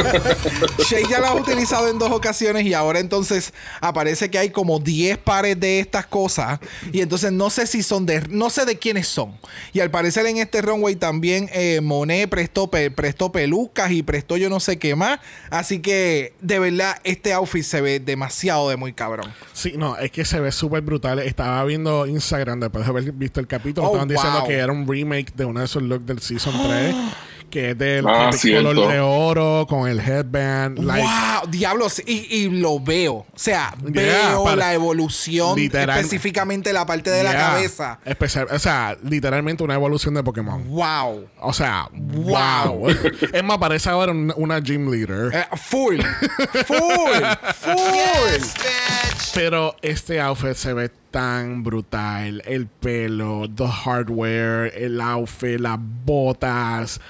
Speaker 2: Shay ya la ha utilizado en dos ocasiones y ahora entonces aparece que hay como 10 pares de estas cosas y entonces no sé si son de no sé de quiénes son y al parecer en este runway también eh, Monet prestó, pe- prestó pelucas y prestó yo no sé qué más. Así que, de verdad, este outfit se ve demasiado de muy cabrón.
Speaker 1: Sí, no, es que se ve súper brutal. Estaba viendo Instagram después de haber visto el capítulo.
Speaker 2: Oh,
Speaker 1: estaban diciendo que era un remake de uno de esos looks del Season 3. <gasps> <gasps> <gasps> Que es del
Speaker 5: Ah,
Speaker 1: color de oro con el headband. like,
Speaker 2: ¡Wow! Diablos, y, y lo veo. O sea,
Speaker 1: Yeah,
Speaker 2: veo
Speaker 1: para-
Speaker 2: la evolución,
Speaker 1: Literal.
Speaker 2: específicamente la parte de la cabeza.
Speaker 1: Especial, o sea, literalmente una evolución de Pokémon.
Speaker 2: ¡Wow!
Speaker 1: O sea, wow. es más, parece ahora una, una gym leader.
Speaker 2: Eh, full, full, full.
Speaker 6: Yes, bitch.
Speaker 1: Pero este outfit se ve tan brutal. El pelo, the hardware, el outfit, las botas.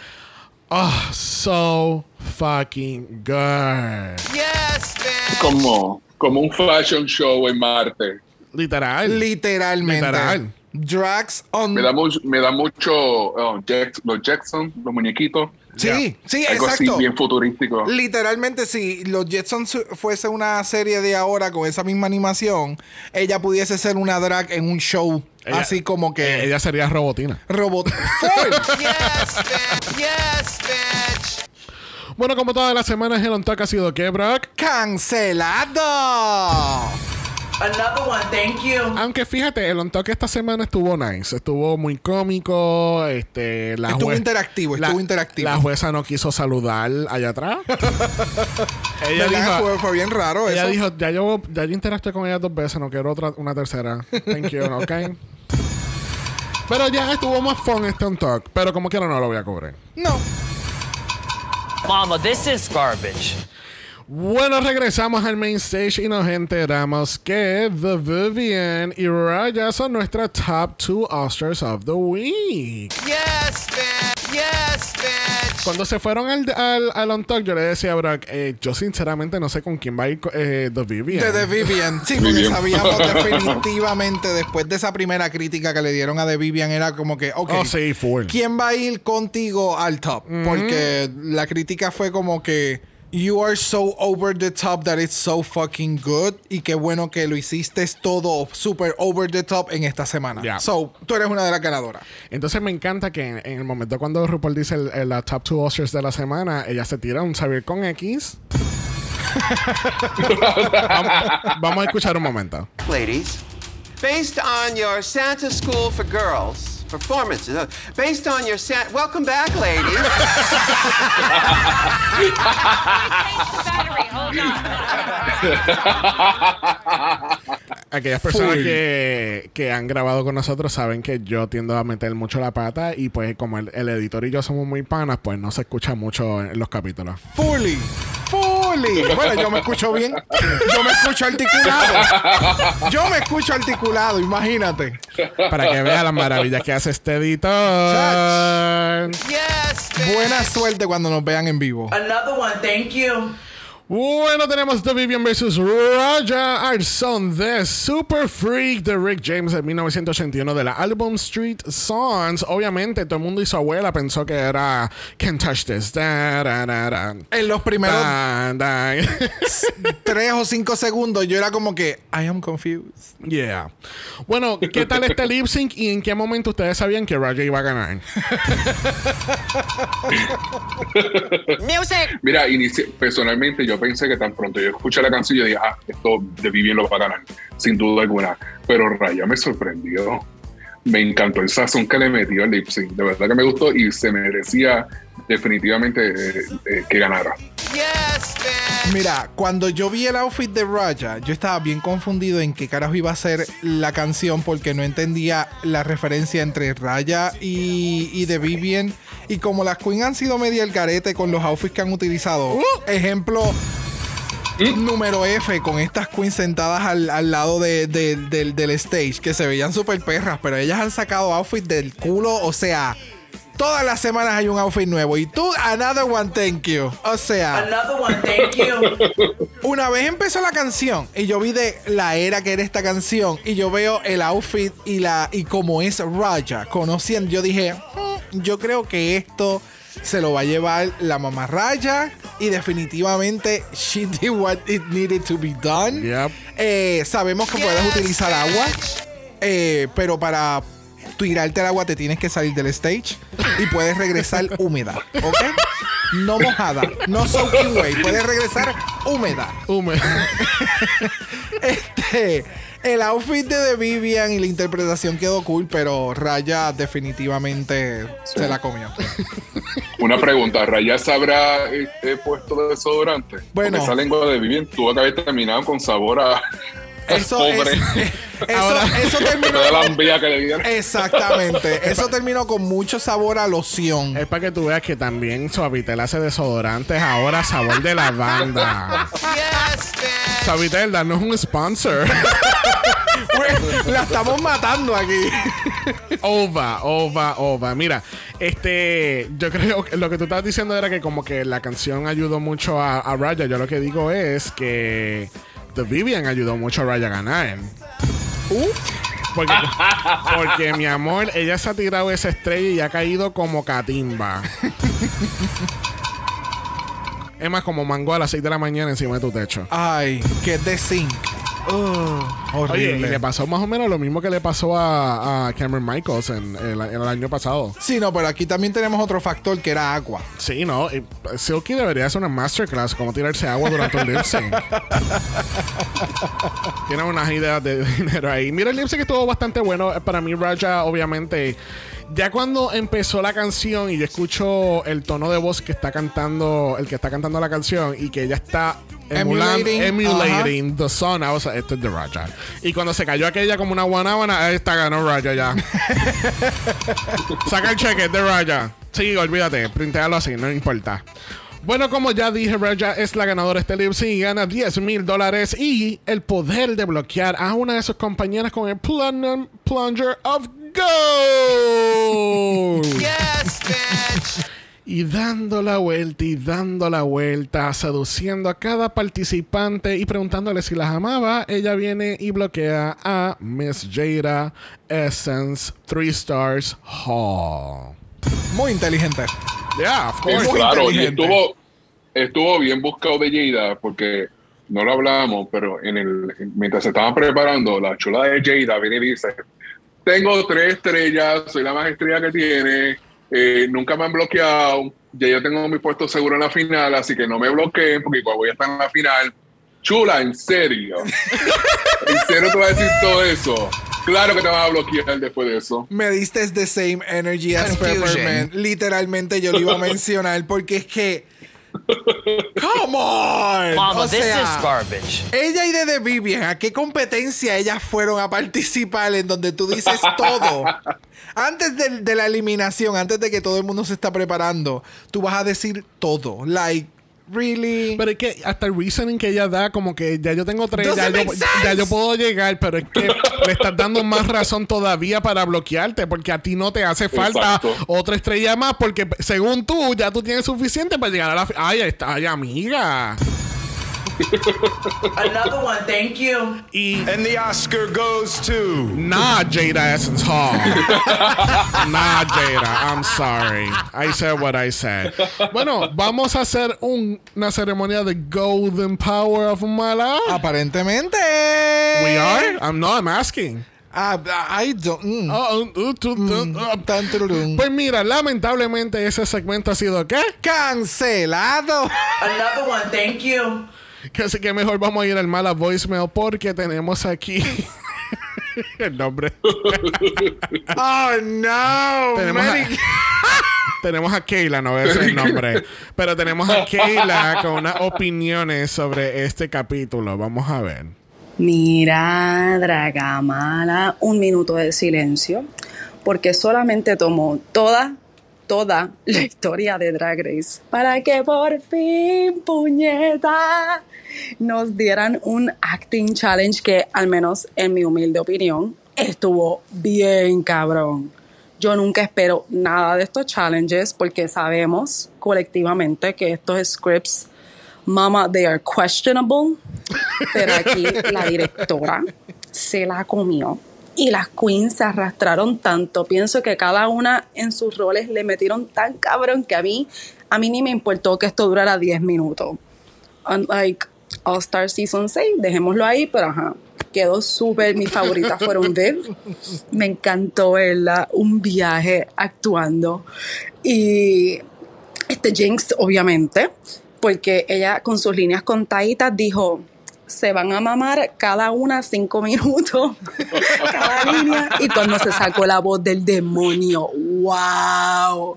Speaker 1: Oh, so fucking good.
Speaker 6: Yes, bitch.
Speaker 5: Como, como un fashion show en Marte.
Speaker 1: Literal.
Speaker 2: Literalmente.
Speaker 1: Literal.
Speaker 2: Drags on.
Speaker 5: Me da mucho, me da mucho oh, Jack- los Jackson, los muñequitos.
Speaker 2: Sí, sí,
Speaker 5: Algo así
Speaker 2: exacto.
Speaker 5: bien futurístico.
Speaker 2: Literalmente, si los Jetsons fuese una serie de ahora con esa misma animación, ella pudiese ser una drag en un show.
Speaker 1: Ella-
Speaker 2: así como que.
Speaker 1: Ella sería robotina.
Speaker 2: Robot. <laughs>
Speaker 6: Yes, bitch. Yes, bitch.
Speaker 1: Bueno, como todas las semanas, el on talk ha sido que, Brock.
Speaker 2: ¡Cancelado!
Speaker 4: Another one, thank you.
Speaker 1: Aunque fíjate, el on talk esta semana estuvo nice. Estuvo muy cómico. Este, la
Speaker 2: Estuvo interactivo, estuvo interactivo.
Speaker 1: La jueza no quiso saludar allá atrás. <laughs> ella dijo,
Speaker 2: fue, fue bien raro
Speaker 1: ella
Speaker 2: eso.
Speaker 1: dijo, ya yo, ya yo interactué con ella dos veces, no quiero otra, una tercera. Thank you, ok. Pero ya estuvo más fun este on talk. Pero como quiera no lo voy a cobrar.
Speaker 2: no.
Speaker 7: Mama, this is garbage.
Speaker 1: Bueno, regresamos al main stage y nos enteramos que The Vivian y Raya son nuestras top two Oscars of the Week.
Speaker 6: Yes, bitch. Yes, bitch.
Speaker 1: Cuando se fueron al, al, al on talk, yo le decía a Brock, eh, yo sinceramente no sé con quién va a ir eh, The Vivian.
Speaker 2: De The Vivian. Sí, porque sabíamos <laughs> definitivamente después de esa primera crítica que le dieron a The Vivian era como que, ok,
Speaker 1: Oh, sí, full.
Speaker 2: ¿quién va a ir contigo al top? Porque la crítica fue como que you are so over the top that it's so fucking good y qué bueno que lo hiciste todo super over the top en esta semana.
Speaker 1: Yeah.
Speaker 2: So, tú eres una de las ganadoras.
Speaker 1: Entonces me encanta que en, en el momento cuando RuPaul dice el, el- la top two Oscars de la semana, ella se tira un saber con X. vamos, vamos a escuchar un momento.
Speaker 8: ladies, based on your Santa School for Girls performances, uh, based on your Santa. Welcome back, ladies. <laughs>
Speaker 1: Aquellas personas que, que han grabado con nosotros saben que yo tiendo a meter mucho la pata y pues como el, el editor y yo somos muy panas, pues no se escucha mucho en los capítulos.
Speaker 2: Fully. Bueno, yo me escucho bien. Yo me escucho articulado. Yo me escucho articulado, imagínate.
Speaker 1: Para que vean las maravillas que hace este editor.
Speaker 6: Yes.
Speaker 2: Buena suerte cuando nos vean en vivo.
Speaker 4: Another one, thank you.
Speaker 1: Bueno, tenemos The Vivian vs. Raja, our son de Super Freak de Rick James de 1981 de la álbum Street Songs. Obviamente, todo el mundo y su abuela pensó que era Can't Touch This. Da, da, da, da.
Speaker 2: En los primeros
Speaker 1: Da, da. <laughs>
Speaker 2: tres o cinco segundos yo era como que I am confused.
Speaker 1: yeah. Bueno, ¿qué tal este lip sync y en qué momento ustedes sabían que Raja iba a ganar? <laughs>
Speaker 5: Mira, inici- personalmente yo pensé que tan pronto yo escuché la canción yo dije, ah, esto de Vivian lo va a ganar, sin duda alguna. Pero Raya me sorprendió. Me encantó el sazón que le metió al lip. De verdad que me gustó y se merecía definitivamente eh, eh, que ganara.
Speaker 2: Mira, cuando yo vi el outfit de Raja, yo estaba bien confundido en qué carajo iba a ser la canción porque no entendía la referencia entre Raya y, y The Vivian. Y como las Queen han sido media el carete con los outfits que han utilizado, ejemplo. Número F con estas queens sentadas al, al lado de- de- del, del stage que se veían súper perras, pero ellas han sacado outfits del culo, o sea, todas las semanas hay un outfit nuevo y tú, another one, thank you. O sea,
Speaker 4: Another one, thank you. <laughs>
Speaker 2: una vez empezó la canción y yo vi de la era que era esta canción y yo veo el outfit y la y como es Raja conociendo, yo dije, "Hmm, yo creo que esto se lo va a llevar la mamá Raya y definitivamente she did what it needed to be done.
Speaker 1: Yep.
Speaker 2: Eh, sabemos que puedes utilizar agua, eh, pero para tirarte el agua te tienes que salir del stage. y puedes regresar <laughs> húmeda, ¿ok? No mojada, no soaking wet, puedes regresar húmeda.
Speaker 1: Húmedo. <laughs>
Speaker 2: Este, el outfit de The Vivian y la interpretación quedó cool, pero Raya definitivamente se la comió. <laughs>
Speaker 5: Una pregunta, ¿Raya se habrá eh, eh, puesto desodorante?
Speaker 2: Bueno.
Speaker 5: Porque esa lengua de Vivian tuvo que haber terminado con sabor a...
Speaker 2: Eso,
Speaker 5: Pobre.
Speaker 2: es- <laughs> eso,
Speaker 1: Ahora-
Speaker 2: eso <laughs> terminó.
Speaker 5: de la envía que le dieron.
Speaker 2: Exactamente. <laughs> Eso terminó con mucho sabor a loción.
Speaker 1: Es para que tú veas que también Suavitel hace desodorantes ahora sabor de lavanda.
Speaker 6: Yes, bitch.
Speaker 1: Suavitel, danos un sponsor.
Speaker 2: La estamos matando aquí.
Speaker 1: Ova, ova, ova. Mira, este, yo creo que lo que tú estabas diciendo era que como que la canción ayudó mucho a, a Raya. Yo lo que digo es que Vivian ayudó mucho a Raya a ganar. Porque, porque, mi amor, ella se ha tirado esa estrella y ha caído como catimba. es más, como mango a las 6 de la mañana encima de tu techo.
Speaker 2: Ay, que de zinc. Ugh,
Speaker 1: Oye, y
Speaker 2: horrible.
Speaker 1: le pasó más o menos lo mismo que le pasó a, a Cameron Michaels en, el- en el año pasado.
Speaker 2: Sí, no, pero aquí también tenemos otro factor que era agua.
Speaker 1: Sí, no. y Silky debería hacer una masterclass como tirarse agua durante un lip sync. <laughs> Tiene unas ideas de <laughs> dinero ahí. Mira, el lip sync estuvo bastante bueno. Eh, Para mí, Raja, obviamente. Ya cuando empezó la canción y yo escucho el tono de voz que está cantando, el que está cantando la canción y que ella está emulando,
Speaker 2: Emulating,
Speaker 1: emulating the song, I was like, este es de Raja. Y cuando se cayó aquella como una guanábana, está, ganó Raja ya. <laughs> Saca el cheque de Raya. Sí, olvídate, printéalo así, no importa. Bueno, como ya dije, Raya es la ganadora de este sync y gana 10 mil dólares y el poder de bloquear a una de sus compañeras con el plun- Plunger of Gold.
Speaker 6: Yes, bitch.
Speaker 1: Y dando la vuelta y dando la vuelta, seduciendo a cada participante y preguntándole si las amaba, ella viene y bloquea a Miss Jada Essence 3 Stars Hall.
Speaker 2: Muy inteligente.
Speaker 1: Yeah, of
Speaker 5: Sí,
Speaker 1: course.
Speaker 2: Muy
Speaker 5: claro, y estuvo, estuvo bien buscado de Jada porque no lo hablamos, pero en el mientras se estaban preparando, la chula de Jada viene y dice: Tengo tres estrellas, soy la más estrella que tiene, eh, nunca me han bloqueado, ya yo tengo mi puesto seguro en la final, así que no me bloqueen porque igual voy a estar en la final. Chula, en serio. <laughs> ¿En serio te vas a decir todo eso? Claro que te van a bloquear después de eso.
Speaker 2: Me diste the same energy as
Speaker 6: Confusion.
Speaker 2: Peppermint. Literalmente yo lo iba a mencionar porque es que. Come on.
Speaker 7: Mama,
Speaker 2: o
Speaker 7: this
Speaker 2: sea,
Speaker 7: is garbage.
Speaker 2: Ella y de The Vivian, ¿a qué competencia ellas fueron a participar en donde tú dices todo? Antes de, de la eliminación, antes de que todo el mundo se está preparando, tú vas a decir todo. Like, really?
Speaker 1: Pero es que hasta el reasoning que ella da, como que ya yo tengo tres, ya yo, ya yo puedo llegar, pero es que <laughs> le estás dando más razón todavía para bloquearte, porque a ti no te hace falta
Speaker 5: Exacto.
Speaker 1: otra estrella más, porque según tú, ya tú tienes suficiente para llegar a la. Ay, ahí está, ay, amiga. <laughs>
Speaker 4: Another one, thank you.
Speaker 1: Y
Speaker 3: And the Oscar goes to.
Speaker 1: Nah, Jada Essence Hall. <laughs> nah, Jada. I'm sorry. I said what I said. Bueno, vamos a hacer un- una ceremonia de Golden Power of Mala.
Speaker 2: Aparentemente.
Speaker 1: We are? I'm no, I'm asking.
Speaker 2: Ah, I don't. mm.
Speaker 1: Oh, uh, uh, tu- tu- uh,
Speaker 2: Tan, tururum.
Speaker 1: Pues mira, lamentablemente ese segmento ha sido ¿qué?
Speaker 2: Cancelado.
Speaker 4: Another one, thank you.
Speaker 1: Que así que mejor vamos a ir al mala voicemail porque tenemos aquí <laughs> el nombre. <laughs>
Speaker 2: Oh no.
Speaker 1: Tenemos a- <laughs> Tenemos a Keila, no voy a decir el nombre, pero tenemos a Keila con unas opiniones sobre este capítulo. Vamos a ver.
Speaker 9: Mira, Dragamala, un minuto de silencio, porque solamente tomó toda, toda la historia de Drag Race para que por fin, puñeta, nos dieran un acting challenge que, al menos en mi humilde opinión, estuvo bien cabrón. Yo nunca espero nada de estos challenges porque sabemos colectivamente que estos scripts Mama, they are questionable. Pero aquí la directora se la comió. Y las queens se arrastraron tanto. Pienso que cada una en sus roles le metieron tan cabrón que a mí, a mí ni me importó que esto durara 10 minutos. Unlike All Star Season 6, dejémoslo ahí, pero ajá. quedó súper. Mis favoritas fueron Viv. Me encantó verla, un viaje actuando. Y este Jinx, obviamente, porque ella con sus líneas contaditas dijo, se van a mamar cada una cinco minutos, <laughs> cada línea. Y cuando se sacó la voz del demonio, wow,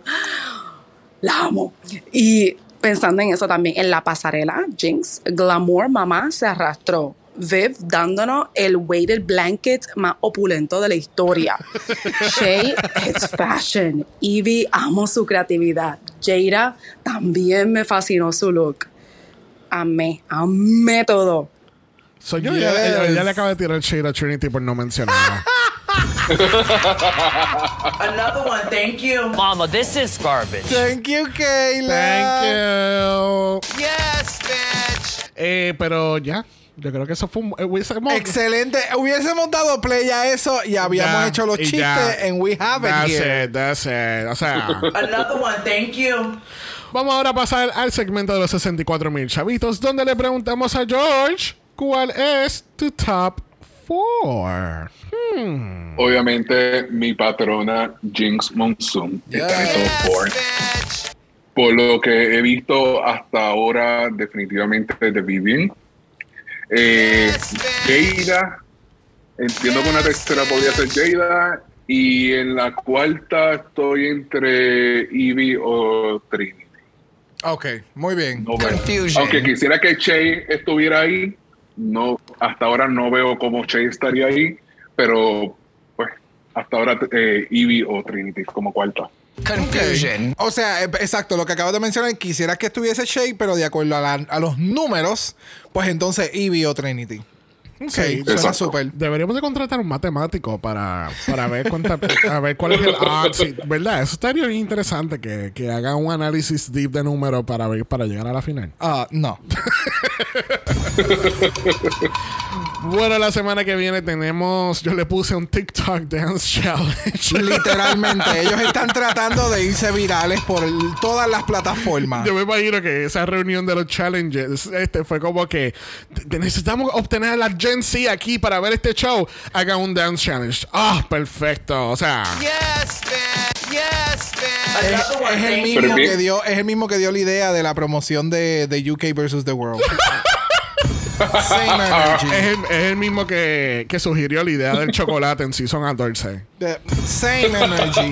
Speaker 9: la amo. Y pensando en eso también, en la pasarela, Jinx, Glamour, mamá, se arrastró. Viv dándonos el weighted blanket más opulento de la historia. <laughs> Shay, it's fashion. Evie, amo su creatividad. Jada, también me fascinó su look. Amé, amé todo.
Speaker 1: Soy yo, ya, ya- ya le acabo de tirar el shade a Trinity por no mencionarla. <laughs>
Speaker 4: Another one, thank you.
Speaker 7: Mama, this is garbage.
Speaker 2: Thank you, Kayla.
Speaker 1: Thank you.
Speaker 6: Yes, bitch.
Speaker 1: Eh, pero ya, yo creo que eso fue un. eh, hubiésemos-
Speaker 2: Excelente. Hubiésemos dado play a eso y habíamos
Speaker 1: Ya,
Speaker 2: hecho los chistes
Speaker 1: ya.
Speaker 2: and we have it
Speaker 1: That's
Speaker 2: here.
Speaker 1: it, that's it. O sea,
Speaker 4: Another one, thank you.
Speaker 1: vamos ahora a pasar al segmento de los 64 mil chavitos, donde le preguntamos a George cuál es tu top 4.
Speaker 5: Obviamente, mi patrona Jinx Monsoon está en el top four.
Speaker 6: Bitch.
Speaker 5: Por lo que he visto hasta ahora, definitivamente de Vivian. Eh, Jada, entiendo que una tercera podría ser Jada. Y en la cuarta estoy entre Evie o Trinity.
Speaker 2: Ok, muy bien.
Speaker 5: No.
Speaker 6: Confusion.
Speaker 5: Aunque quisiera que Che estuviera ahí, no, hasta ahora no veo cómo Che estaría ahí, pero pues hasta ahora eh, Evie o Trinity como cuarta.
Speaker 6: Confusion.
Speaker 2: O sea, eh, exacto, lo que acabas de mencionar, quisiera que estuviese Shay, pero de acuerdo a, la- a los números, pues entonces Eevee o Trinity.
Speaker 1: Sí,
Speaker 2: suena súper.
Speaker 1: Deberíamos de contratar un matemático para, para ver cuánta, a ver cuál es el odds, sí, ¿verdad? Eso estaría bien interesante que, que haga un análisis deep de números para ver para llegar a la final.
Speaker 2: Ah, no.
Speaker 1: Bueno, la semana que viene tenemos, yo le puse un TikTok Dance Challenge.
Speaker 2: Literalmente, ellos están tratando de irse virales por el- todas las plataformas.
Speaker 1: Yo me imagino que esa reunión de los challenges este, fue como que "Te- te necesitamos obtener a la Gen Z aquí para ver este show. Haga un dance challenge. Ah, perfecto. O sea,
Speaker 6: Yes, bitch. Yes, bitch.
Speaker 2: Es, es el mismo que dio, es el mismo que dio la idea de la promoción de, de UK versus the World. <laughs> Same energy.
Speaker 1: es el, es el mismo que, que sugirió la idea del chocolate en Season 14.
Speaker 2: The same energy.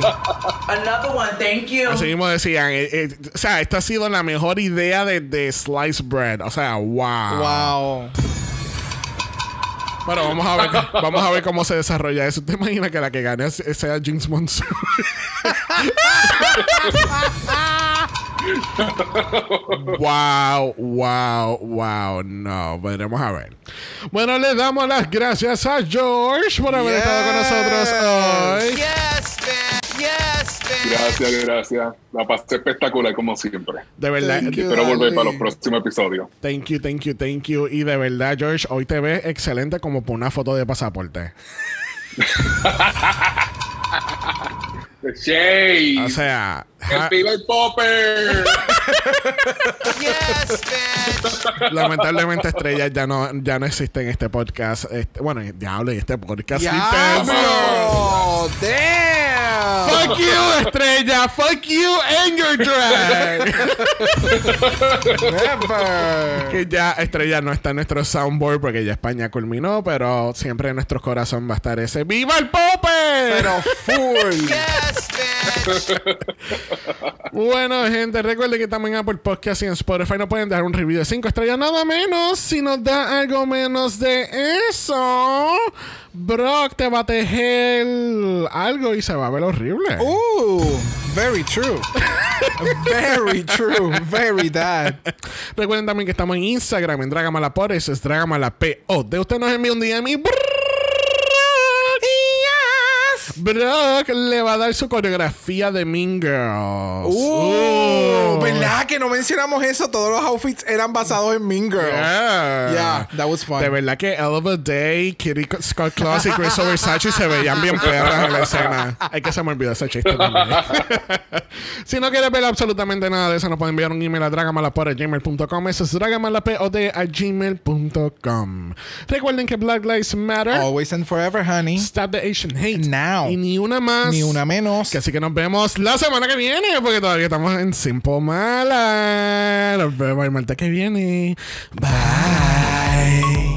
Speaker 4: Another one, thank you.
Speaker 1: Así mismo decían, eh, eh, o sea, esta ha sido la mejor idea de, de slice bread. O sea, wow.
Speaker 2: Wow.
Speaker 1: Bueno, vamos a ver, <laughs> vamos a ver cómo se desarrolla eso. ¿Te imaginas que la que gane sea Jinx Monsoon? wow, wow, wow. No, veremos a ver. Bueno, le damos las gracias a George por haber estado con nosotros hoy.
Speaker 6: Yes, bitch.
Speaker 5: Gracias, gracias. La pasé espectacular como siempre.
Speaker 1: De verdad.
Speaker 2: Thank you.
Speaker 5: Espero volver para los próximos episodios.
Speaker 1: Thank you, thank you, thank you. Y de verdad, George, hoy te ves excelente como por una foto de pasaporte. <laughs>
Speaker 5: ¡Shay!
Speaker 1: O sea,
Speaker 5: ¡El pibe el popper!
Speaker 6: Yes, bitch.
Speaker 1: lamentablemente Estrella ya no, ya no existe en este podcast. Este- bueno, diablo, y este podcast.
Speaker 2: ¡Diablo!
Speaker 1: Fuck you, Estrella. Fuck you and your drag.
Speaker 2: Never.
Speaker 1: que ya Estrella no está en nuestro soundboard porque ya España culminó, pero siempre en nuestro corazón va a estar ese ¡Viva el Pope!
Speaker 2: Pero full.
Speaker 6: Yes, bitch.
Speaker 1: Bueno, gente, recuerden que también en Apple Podcast y en Spotify no pueden dar un review de 5 estrellas, nada menos. Si nos da algo menos de eso, Brock te va a tejer algo y se va a ver horrible.
Speaker 2: Uh, very true. <laughs> very true. Very that.
Speaker 1: Recuerden también que estamos en Instagram, en Dragamala eso es Dragamala P. O de usted nos envía un DM y Brock le va a dar su coreografía de Mean Girls.
Speaker 2: Uh, ¿Verdad que no mencionamos eso? Todos los outfits eran basados en Mean Girl.
Speaker 1: Yeah.
Speaker 2: Yeah, that was fun.
Speaker 1: De verdad que All of a Day, Kitty Scott Claus y Chris Versace se veían bien perras en la escena. Hay que se me olvidó ese chiste también. <laughs> si no quieres ver absolutamente nada de eso, nos pueden enviar un email a dragamalapod.gmail.com. Eso es dragamalapod a gmail.com. Recuerden que Black Lives Matter.
Speaker 2: Always and forever, honey.
Speaker 1: Stop the Asian hate.
Speaker 2: Now.
Speaker 1: Y ni una más.
Speaker 2: Ni una menos.
Speaker 1: Que así que nos vemos la semana que viene, porque todavía estamos en Simple Mala. Nos vemos el martes que viene. Bye.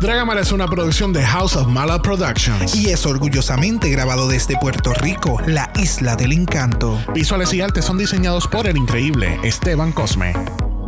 Speaker 1: Dragamala es una producción de House of Mala Productions.
Speaker 2: Y es orgullosamente grabado desde Puerto Rico, la isla del encanto.
Speaker 1: Visuales y artes son diseñados por el increíble Esteban Cosme.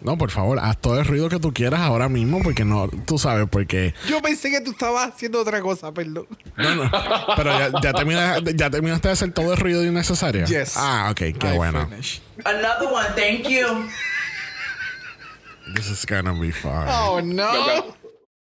Speaker 1: No, por favor, haz todo el ruido que tú quieras ahora mismo porque no, tú sabes, porque...
Speaker 2: Yo pensé que tú estabas haciendo otra cosa, perdón.
Speaker 1: No, no. Pero ya, ya, termina- ya terminaste de hacer todo el ruido innecesario.
Speaker 2: Yes.
Speaker 1: Ah, ok, qué
Speaker 2: I
Speaker 1: bueno.
Speaker 4: Another one, thank you.
Speaker 1: This is gonna be fun.
Speaker 2: Oh, no.